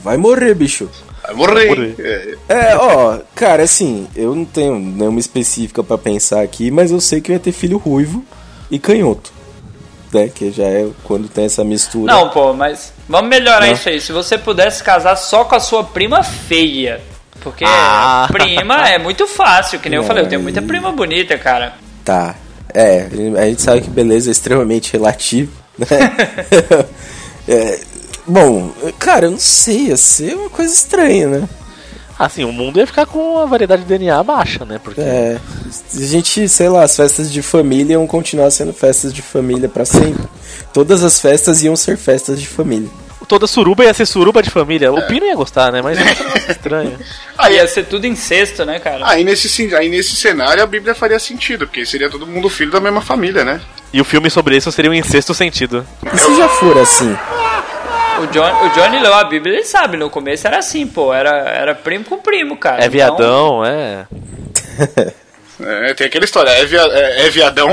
Vai morrer, bicho. Vai morrer. morrer. É, É, ó, cara, assim, eu não tenho nenhuma específica pra pensar aqui, mas eu sei que eu ia ter filho ruivo e canhoto. Né? Que já é quando tem essa mistura. Não, pô, mas vamos melhorar Não. isso aí. Se você pudesse casar só com a sua prima feia. Porque Ah. prima é muito fácil, que nem eu falei, eu tenho muita prima bonita, cara. Tá. É, a gente sabe que beleza é extremamente relativo, né? [laughs] É, bom, cara, eu não sei, ia ser uma coisa estranha, né? Assim, o mundo ia ficar com a variedade de DNA baixa, né? Porque É, a gente, sei lá, as festas de família iam continuar sendo festas de família pra sempre. Todas as festas iam ser festas de família. toda suruba ia ser suruba de família. O Pino ia gostar, né? Mas é [laughs] estranho. Aí, Ia ser tudo incesto, né, cara? aí, nesse, cen- aí nesse cenário a Bíblia faria sentido, porque seria todo mundo filho da mesma família, né? E o filme sobre isso seria um incesto sentido. E se já for assim? O, John, o Johnny leu a Bíblia, ele sabe, no começo era assim, pô, era, era primo com primo, cara. É Então, viadão, é. [laughs] É, tem aquela história, é, via- é- é viadão,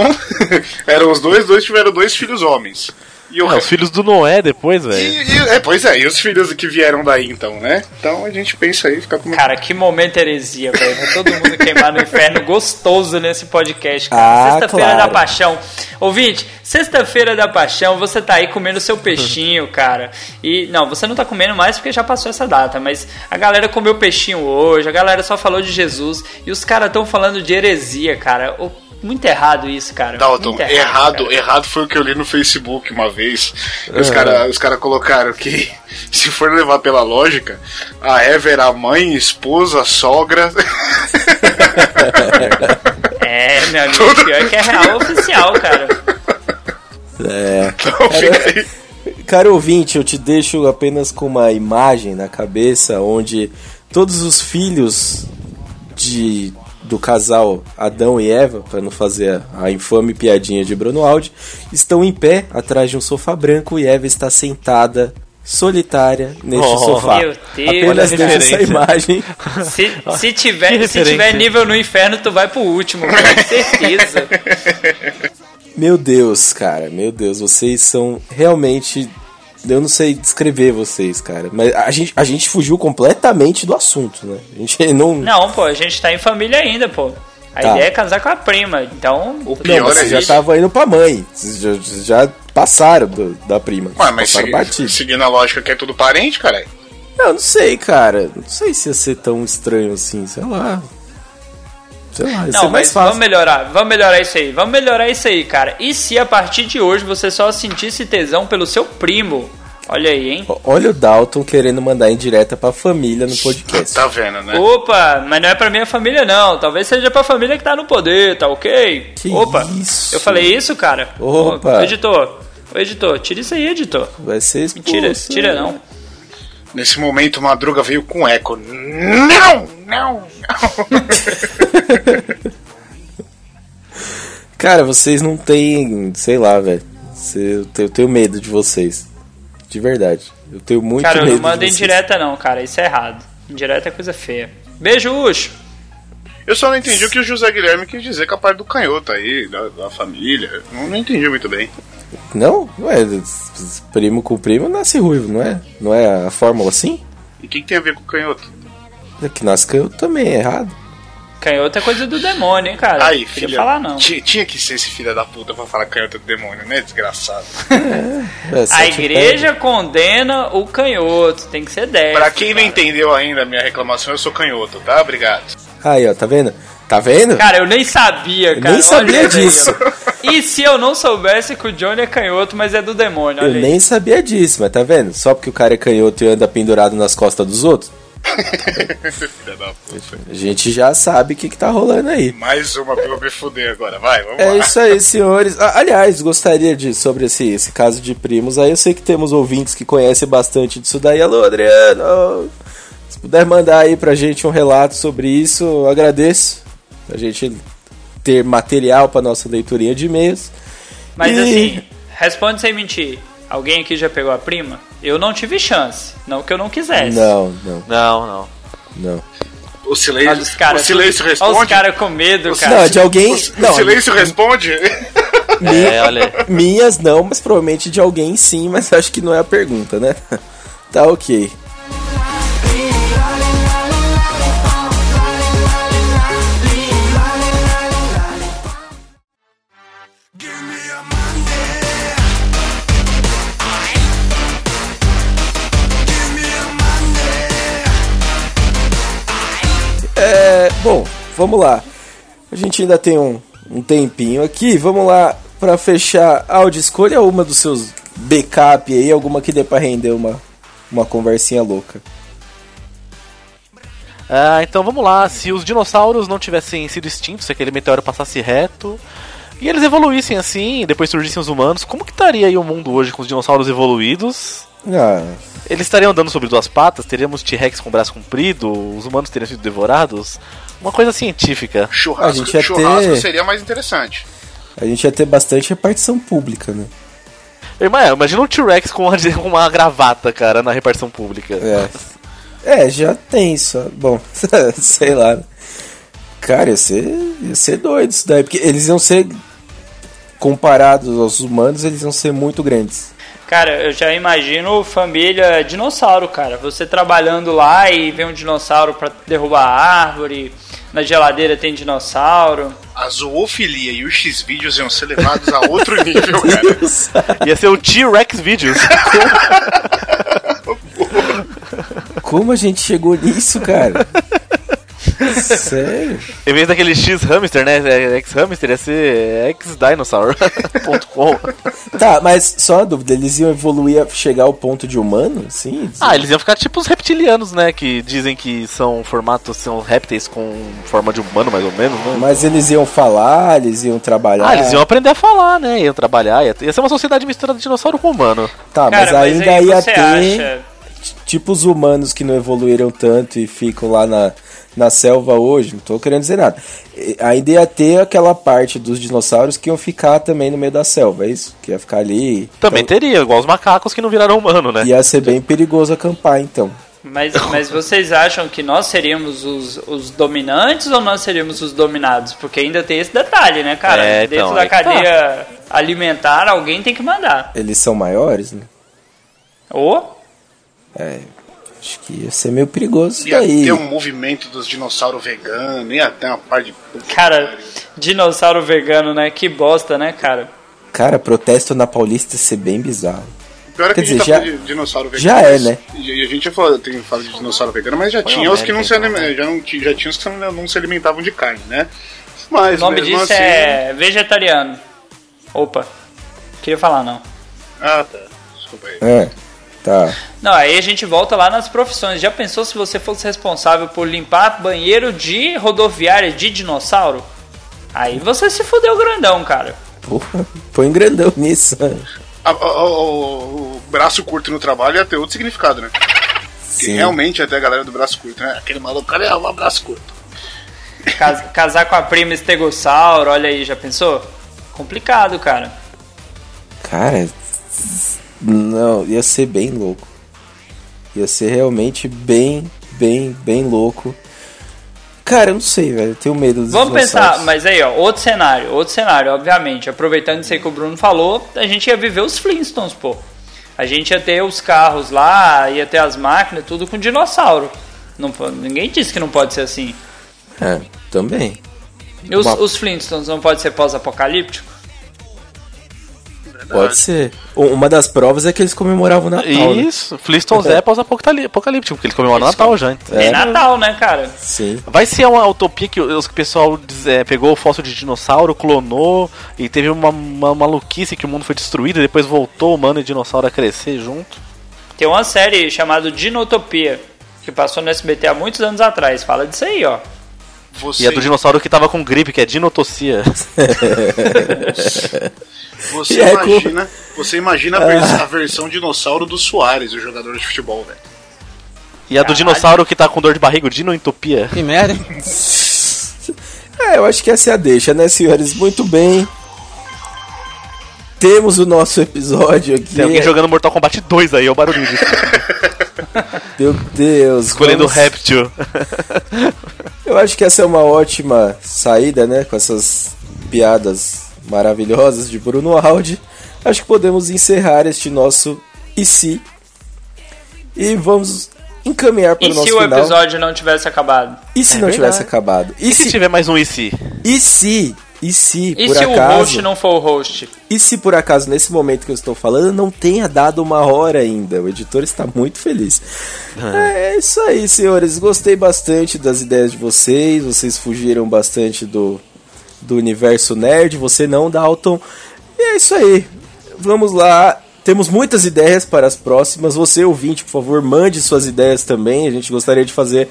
[laughs] eram os dois, dois tiveram dois filhos homens. E o É, os filhos do Noé depois, velho. É, pois é, e os filhos que vieram daí então, né? Então a gente pensa aí, fica com Cara, que momento heresia, velho. Vai todo mundo queimar no inferno gostoso nesse podcast, cara. Ah, Sexta-feira claro. da Paixão. Ouvinte, sexta-feira da Paixão, você tá aí comendo seu peixinho, [laughs] cara. E, não, você não tá comendo mais porque já passou essa data, mas a galera comeu peixinho hoje, a galera só falou de Jesus. E os caras tão falando de heresia, cara. O- Muito errado isso, cara. Dalton, Muito errado, cara. errado foi o que eu li no Facebook uma vez. É. Os caras os cara colocaram que, [laughs] se for levar pela lógica, a Eva era mãe, esposa, sogra. [laughs] É, meu amigo, pior que é real oficial, cara. É. Então fica aí. Caro ouvinte, eu te deixo apenas com uma imagem na cabeça onde todos os filhos de do casal Adão e Eva, para não fazer a, a infame piadinha de Bruno Aldi, estão em pé atrás de um sofá branco e Eva está sentada solitária neste Oh, sofá. meu Deus, Apenas olha a deixo essa imagem. [laughs] Se, se, tiver, se tiver nível no inferno, tu vai pro último, com certeza. Meu Deus, cara, meu Deus, vocês são realmente. Eu não sei descrever vocês, cara. Mas a gente, a gente fugiu completamente do assunto, né? A gente [laughs] não. Não, pô, a gente tá em família ainda, pô. A Tá. ideia é casar com a prima, então... O Não, pior mas é vocês já isso. estavam indo pra mãe. Vocês já, já passaram do- da prima. Ué, mas segui- batido. seguindo a lógica que é tudo parente, cara. Não, não sei, cara. Não sei se ia ser tão estranho assim, sei lá. Sei lá, ia ser Não, mais mas fácil. vamos melhorar, vamos melhorar isso aí, vamos melhorar isso aí, cara. E se a partir de hoje você só sentisse tesão pelo seu primo? Olha aí, hein? Olha o Dalton querendo mandar indireta pra família no podcast. Tá vendo, né? Opa, mas não é pra minha família não, talvez seja pra família que tá no poder, tá ok? Que Opa, isso? eu falei isso, cara? Opa. Ô, editor, ô, editor, tira isso aí, editor. Vai ser expulso. Mentira, tira não. Nesse momento, Madruga veio com eco. Não! Não! não. [laughs] Cara, vocês não têm. Sei lá, velho. Eu tenho medo de vocês. De verdade. Eu tenho muito Cara, eu medo não mando indireta não, cara, isso é errado. Indireta é coisa feia. Beijo, Ucho. Eu só não entendi o que o José Guilherme quis dizer com a parte do canhoto aí, da, da família. Não, não entendi muito bem. Não? Ué, primo com primo nasce ruivo, não é? Não é a fórmula assim? E o que, que tem a ver com o canhoto? É que nasce canhoto também, é errado. Canhoto é coisa do demônio, hein, cara. Aí, filha. falar não. ti- Tinha que ser esse filho da puta pra falar canhoto do demônio, né? Desgraçado. [laughs] É, A sete igreja condena o canhoto, tem que ser 10. Pra quem não entendeu ainda a minha reclamação, eu sou canhoto, tá? Obrigado. Aí, ó, tá vendo? Tá vendo? Cara, eu nem sabia, Eu cara. nem sabia Olha disso. E se eu não soubesse que o Johnny é canhoto, mas é do demônio, Eu olha aí. nem sabia disso, mas tá vendo? Só porque o cara é canhoto e anda pendurado nas costas dos outros. [laughs] a gente já sabe o que, que tá rolando aí. Mais uma pra eu me fuder agora. Vai, vamos É lá. isso aí, senhores. Ah, aliás, gostaria de, sobre esse, esse caso de primos aí, eu sei que temos ouvintes que conhecem bastante disso daí. Alô, Adriano! Se puder mandar aí pra gente um relato sobre isso, eu agradeço. Pra gente ter material pra nossa leiturinha de e-mails. Mas E- assim, responde sem mentir. Alguém aqui já pegou a prima? Eu não tive chance. Não que eu não quisesse. Não, não, Não, não. não. O silêncio, Olha os caras. o silêncio Olha os responde? caras com medo, cara. Não, de alguém. O Não, silêncio responde? [laughs] É, olha aí. minhas não, mas provavelmente de alguém sim, mas acho que não é a pergunta, né? [laughs] Tá ok. Vamos lá. A gente ainda tem um, um tempinho aqui. Vamos lá pra fechar. Áudio, escolha uma dos seus backup aí, alguma que dê pra render uma, uma conversinha louca. Ah, então vamos lá. Se os dinossauros não tivessem sido extintos, se aquele meteoro passasse reto e eles evoluíssem assim, depois surgissem os humanos, como que estaria aí o mundo hoje com os dinossauros evoluídos Ah, Eles estariam andando sobre duas patas? Teríamos T-Rex com braço comprido? Os humanos teriam sido devorados? Uma coisa científica. Churrasco, A churrasco ter- seria mais interessante. a gente ia ter bastante repartição pública, né? Imagina um T-Rex com uma, [laughs] com uma gravata, cara, na repartição pública. É. É, já tem isso. Bom, [laughs] sei lá. Cara, ia ser, ia ser doido isso daí. Porque eles iam ser. Comparados aos humanos, eles iam ser muito grandes. Cara, eu já imagino família dinossauro, cara. Você trabalhando lá e vem um dinossauro pra derrubar a árvore. Na geladeira tem dinossauro. A zoofilia e os X-vídeos iam ser levados a outro [laughs] nível, cara. Ia ser o T-Rex Videos. [laughs] Como a gente chegou nisso, cara? Sério? em vez daquele X-Hamster, né? é, X-Hamster, ia ser X-Dinosaur.com. [laughs] Tá, mas só uma dúvida, eles iam evoluir a chegar ao ponto de humano? Sim? Ah, eles iam ficar tipo os reptilianos, né? Que dizem que são formatos, são répteis com forma de humano, mais ou menos, né? Mas eles iam falar, eles iam trabalhar. Ah, eles iam aprender a falar, né? Iam trabalhar, ia, ia ser uma sociedade misturada de dinossauro com humano. Tá, mas Cara, ainda aí ia você ter. acha. Tipo os humanos que não evoluíram tanto e ficam lá na, na selva hoje, não tô querendo dizer nada. Ainda ia ter aquela parte dos dinossauros que iam ficar também no meio da selva, é isso? Que ia ficar ali. Também Então, teria, igual os macacos que não viraram humano, né? Ia ser bem perigoso acampar, então. Mas, mas vocês acham que nós seríamos os, os dominantes ou nós seríamos os dominados? Porque ainda tem esse detalhe, né, cara? É, Dentro então, da aí que tá. cadeia alimentar, alguém tem que mandar. Eles são maiores, né? Ou É. Acho que ia ser meio perigoso isso Ia daí. ter um movimento dos dinossauros veganos, ia ter uma parte de. Cara, dinossauro vegano, né? Que bosta, né, cara? Cara, protesto na Paulista ia ser bem bizarro. O pior é que Quer a gente dizer, tá já- de dinossauro vegano. já é, né? E a gente já falou, tem falado de dinossauro vegano, mas já Foi tinha os que não se América, alime- já, não, já tinha os que não, não se alimentavam de carne, né? Mas O nome mesmo disso assim. é vegetariano. Opa, queria falar não. Ah, tá. Desculpa aí. É, tá. Não, aí a gente volta lá nas profissões. Já pensou se você fosse responsável por limpar banheiro de rodoviária de dinossauro? Aí você se fudeu grandão, cara. Porra, põe grandão nisso. A- a- a- o, o braço curto no trabalho ia ter outro significado, né? Sim. realmente até a galera do braço curto, né? Aquele maluco, cara, é um braço curto. Cas- [laughs] casar com a prima estegossauro, olha aí, já pensou? Complicado, cara. Cara, não, ia ser bem louco. Ia ser realmente bem, bem, bem louco. Cara, eu não sei, velho. Eu tenho medo dos Vamos pensar, mas aí, ó, outro cenário, outro cenário, obviamente. Aproveitando isso aí que o Bruno falou, a gente ia viver os Flintstones, pô. A gente ia ter os carros lá, ia ter as máquinas, tudo com dinossauro. Não, ninguém disse que não pode ser assim. É, também. E os, Uma- os Flintstones não pode ser pós-apocalíptico? Pode ser. Uma das provas é que eles comemoravam o Natal, né? Isso, Flintstones é pós-apocalíptico, porque eles comemoram o Natal já. então. É Natal, né, cara? Sim. Vai ser uma utopia que os que o pessoal é, pegou o fóssil de dinossauro, clonou e teve uma, uma maluquice que o mundo foi destruído e depois voltou humano e dinossauro a crescer junto. Tem uma série chamada Dinotopia, que passou no SBT há muitos anos atrás. Fala disso aí, ó. Você, E a do dinossauro que tava com gripe, que é dinotossia. [laughs] você é com- imagina, você imagina a, vers- a versão dinossauro do Soares, o jogador de futebol, velho. E a do dinossauro que tá com dor de barriga, dinoentopia. Que merda? [laughs] É, eu acho que essa é a deixa, né, senhores? Muito bem. Temos o nosso episódio aqui. Tem alguém jogando Mortal Kombat 2 aí, é o barulho disso. [laughs] [laughs] Meu Deus. Escolhendo o réptil. [laughs] Eu acho que essa é uma ótima saída, né? Com essas piadas maravilhosas de Bruno Aldi. Acho que podemos encerrar este nosso e se. E vamos encaminhar para E o nosso se o final. episódio não tivesse acabado? E se É não verdade. tivesse acabado? E, E se se, tiver mais um e se? e se? E se, E por se o acaso, host não for o host? e se por acaso nesse momento que eu estou falando não tenha dado uma hora ainda? O editor está muito feliz. É, é isso aí, senhores. Gostei bastante das ideias de vocês. Vocês fugiram bastante do, do universo nerd. Você não, Dalton. E é isso aí. Vamos lá. Temos muitas ideias para as próximas. Você, ouvinte, por favor, mande suas ideias também. A gente gostaria de fazer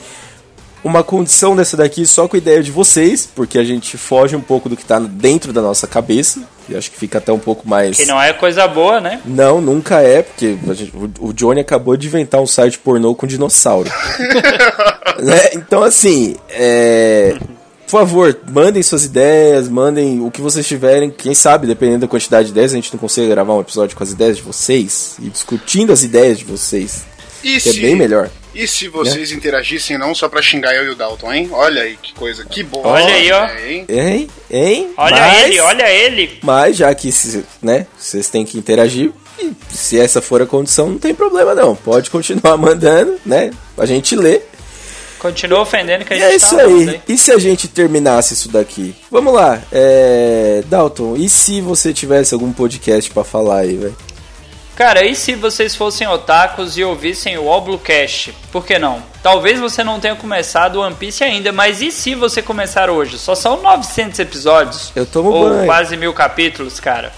uma condição dessa daqui só com a ideia de vocês, porque a gente foge um pouco do que tá dentro da nossa cabeça. E acho que fica até um pouco mais. Que não é coisa boa, né? Não, nunca é, porque a gente- o- Johnny acabou de inventar um site pornô com dinossauro. [laughs] Né? Então, assim, é, por favor, mandem suas ideias, mandem o que vocês tiverem. Quem sabe, dependendo da quantidade de ideias, a gente não consegue gravar um episódio com as ideias de vocês e discutindo as ideias de vocês. E Que é bem melhor. E se vocês interagissem não só pra xingar eu e o Dalton, hein? Olha aí que coisa, que boa. Olha aí, ó. É, hein? Hein? Hein? Olha Mas- ele, olha ele. Mas já que né, vocês têm que interagir, e se essa for a condição, não tem problema não. Pode continuar [laughs] mandando, né? A gente lê. Continua ofendendo que a E gente é isso tá aí. E se a gente terminasse isso daqui? Vamos lá. É... Dalton, e se você tivesse algum podcast pra falar aí, velho? Cara, e se vocês fossem otakus e ouvissem o Oblocast? Por que não? Talvez você não tenha começado o One Piece ainda, mas e se você começar hoje? Só são 900 episódios. Eu tomo ou banho. quase mil capítulos, cara.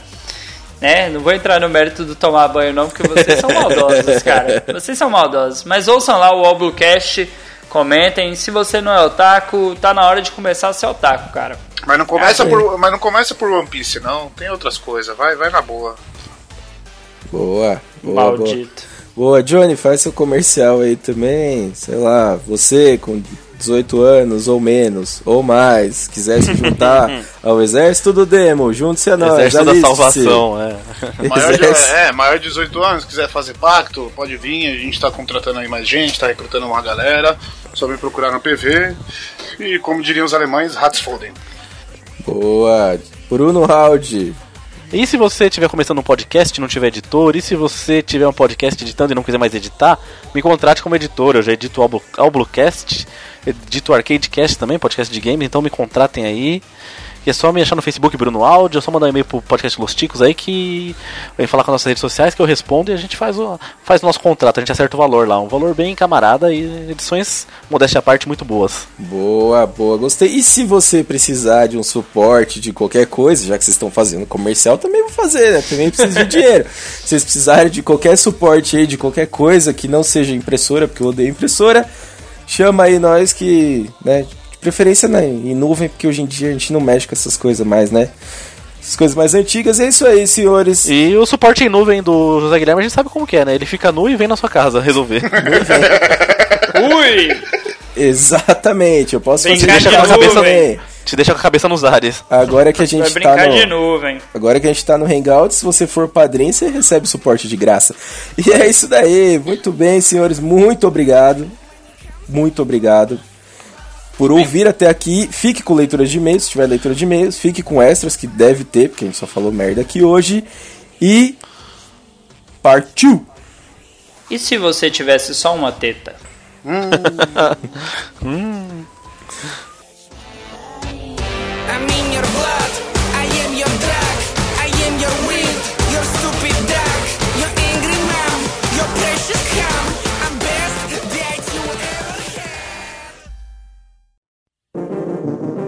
Né? Não vou entrar no mérito do tomar banho não, porque vocês são maldosos, cara. [laughs] Vocês são maldosos. Mas ouçam lá o Oblocast, comentem. Se você não é otaku, tá na hora de começar a ser otaku, cara. Mas não começa sim. por, mas não começa por One Piece, não. Tem outras coisas. Vai, vai na boa. Boa, boa, boa. Maldito. Boa, Johnny, faz seu comercial aí também. Sei lá, você com 18 anos ou menos, ou mais, quiser se juntar [laughs] ao exército do Demo, junte-se a nós. Exército da salvação, [laughs] é. Maior de, é, maior de 18 anos, quiser fazer pacto, pode vir. A gente tá contratando aí mais gente, tá recrutando uma galera. Só me procurar no PV. E como diriam os alemães, Ratsfolden. Boa. Bruno Haldi. E se você estiver começando um podcast e não tiver editor, e se você tiver um podcast editando e não quiser mais editar, me contrate como editor. Eu já edito o Alblucast, edito o Arcadecast também, podcast de games, então me contratem aí. E é só me achar no Facebook Bruno Áudio, é só mandar um e-mail pro podcast Los Ticos aí que vem falar com as nossas redes sociais que eu respondo e a gente faz o, faz o nosso contrato, a gente acerta o valor lá. Um valor bem camarada e edições, modéstia à parte, muito boas. Boa, boa, gostei. E se você precisar de um suporte de qualquer coisa, já que vocês estão fazendo comercial, também vou fazer, né? Também preciso de [laughs] dinheiro. Se vocês precisarem de qualquer suporte aí, de qualquer coisa que não seja impressora, porque eu odeio impressora, chama aí nós que, né? De preferência né, em nuvem, porque hoje em dia a gente não mexe com essas coisas mais, né? Essas coisas mais antigas. É isso aí, senhores. E o suporte em nuvem do José Guilherme a gente sabe como que é, né? Ele fica nu e vem na sua casa resolver. [laughs] Ui! Exatamente, eu posso Brincar fazer isso nuvem. também. Te deixa com a cabeça nos ares. Agora que a Vai gente tá brincar no... de nuvem. Agora que a gente tá no Hangout, se você for padrinho, você recebe suporte de graça. E é isso daí. Muito bem, senhores. Muito obrigado. Muito obrigado por ouvir até aqui. Fique com leitura de e-mails, se tiver leitura de e-mails. Fique com extras, que deve ter, porque a gente só falou merda aqui hoje. E. Partiu! E se você tivesse só uma teta? I'm [laughs]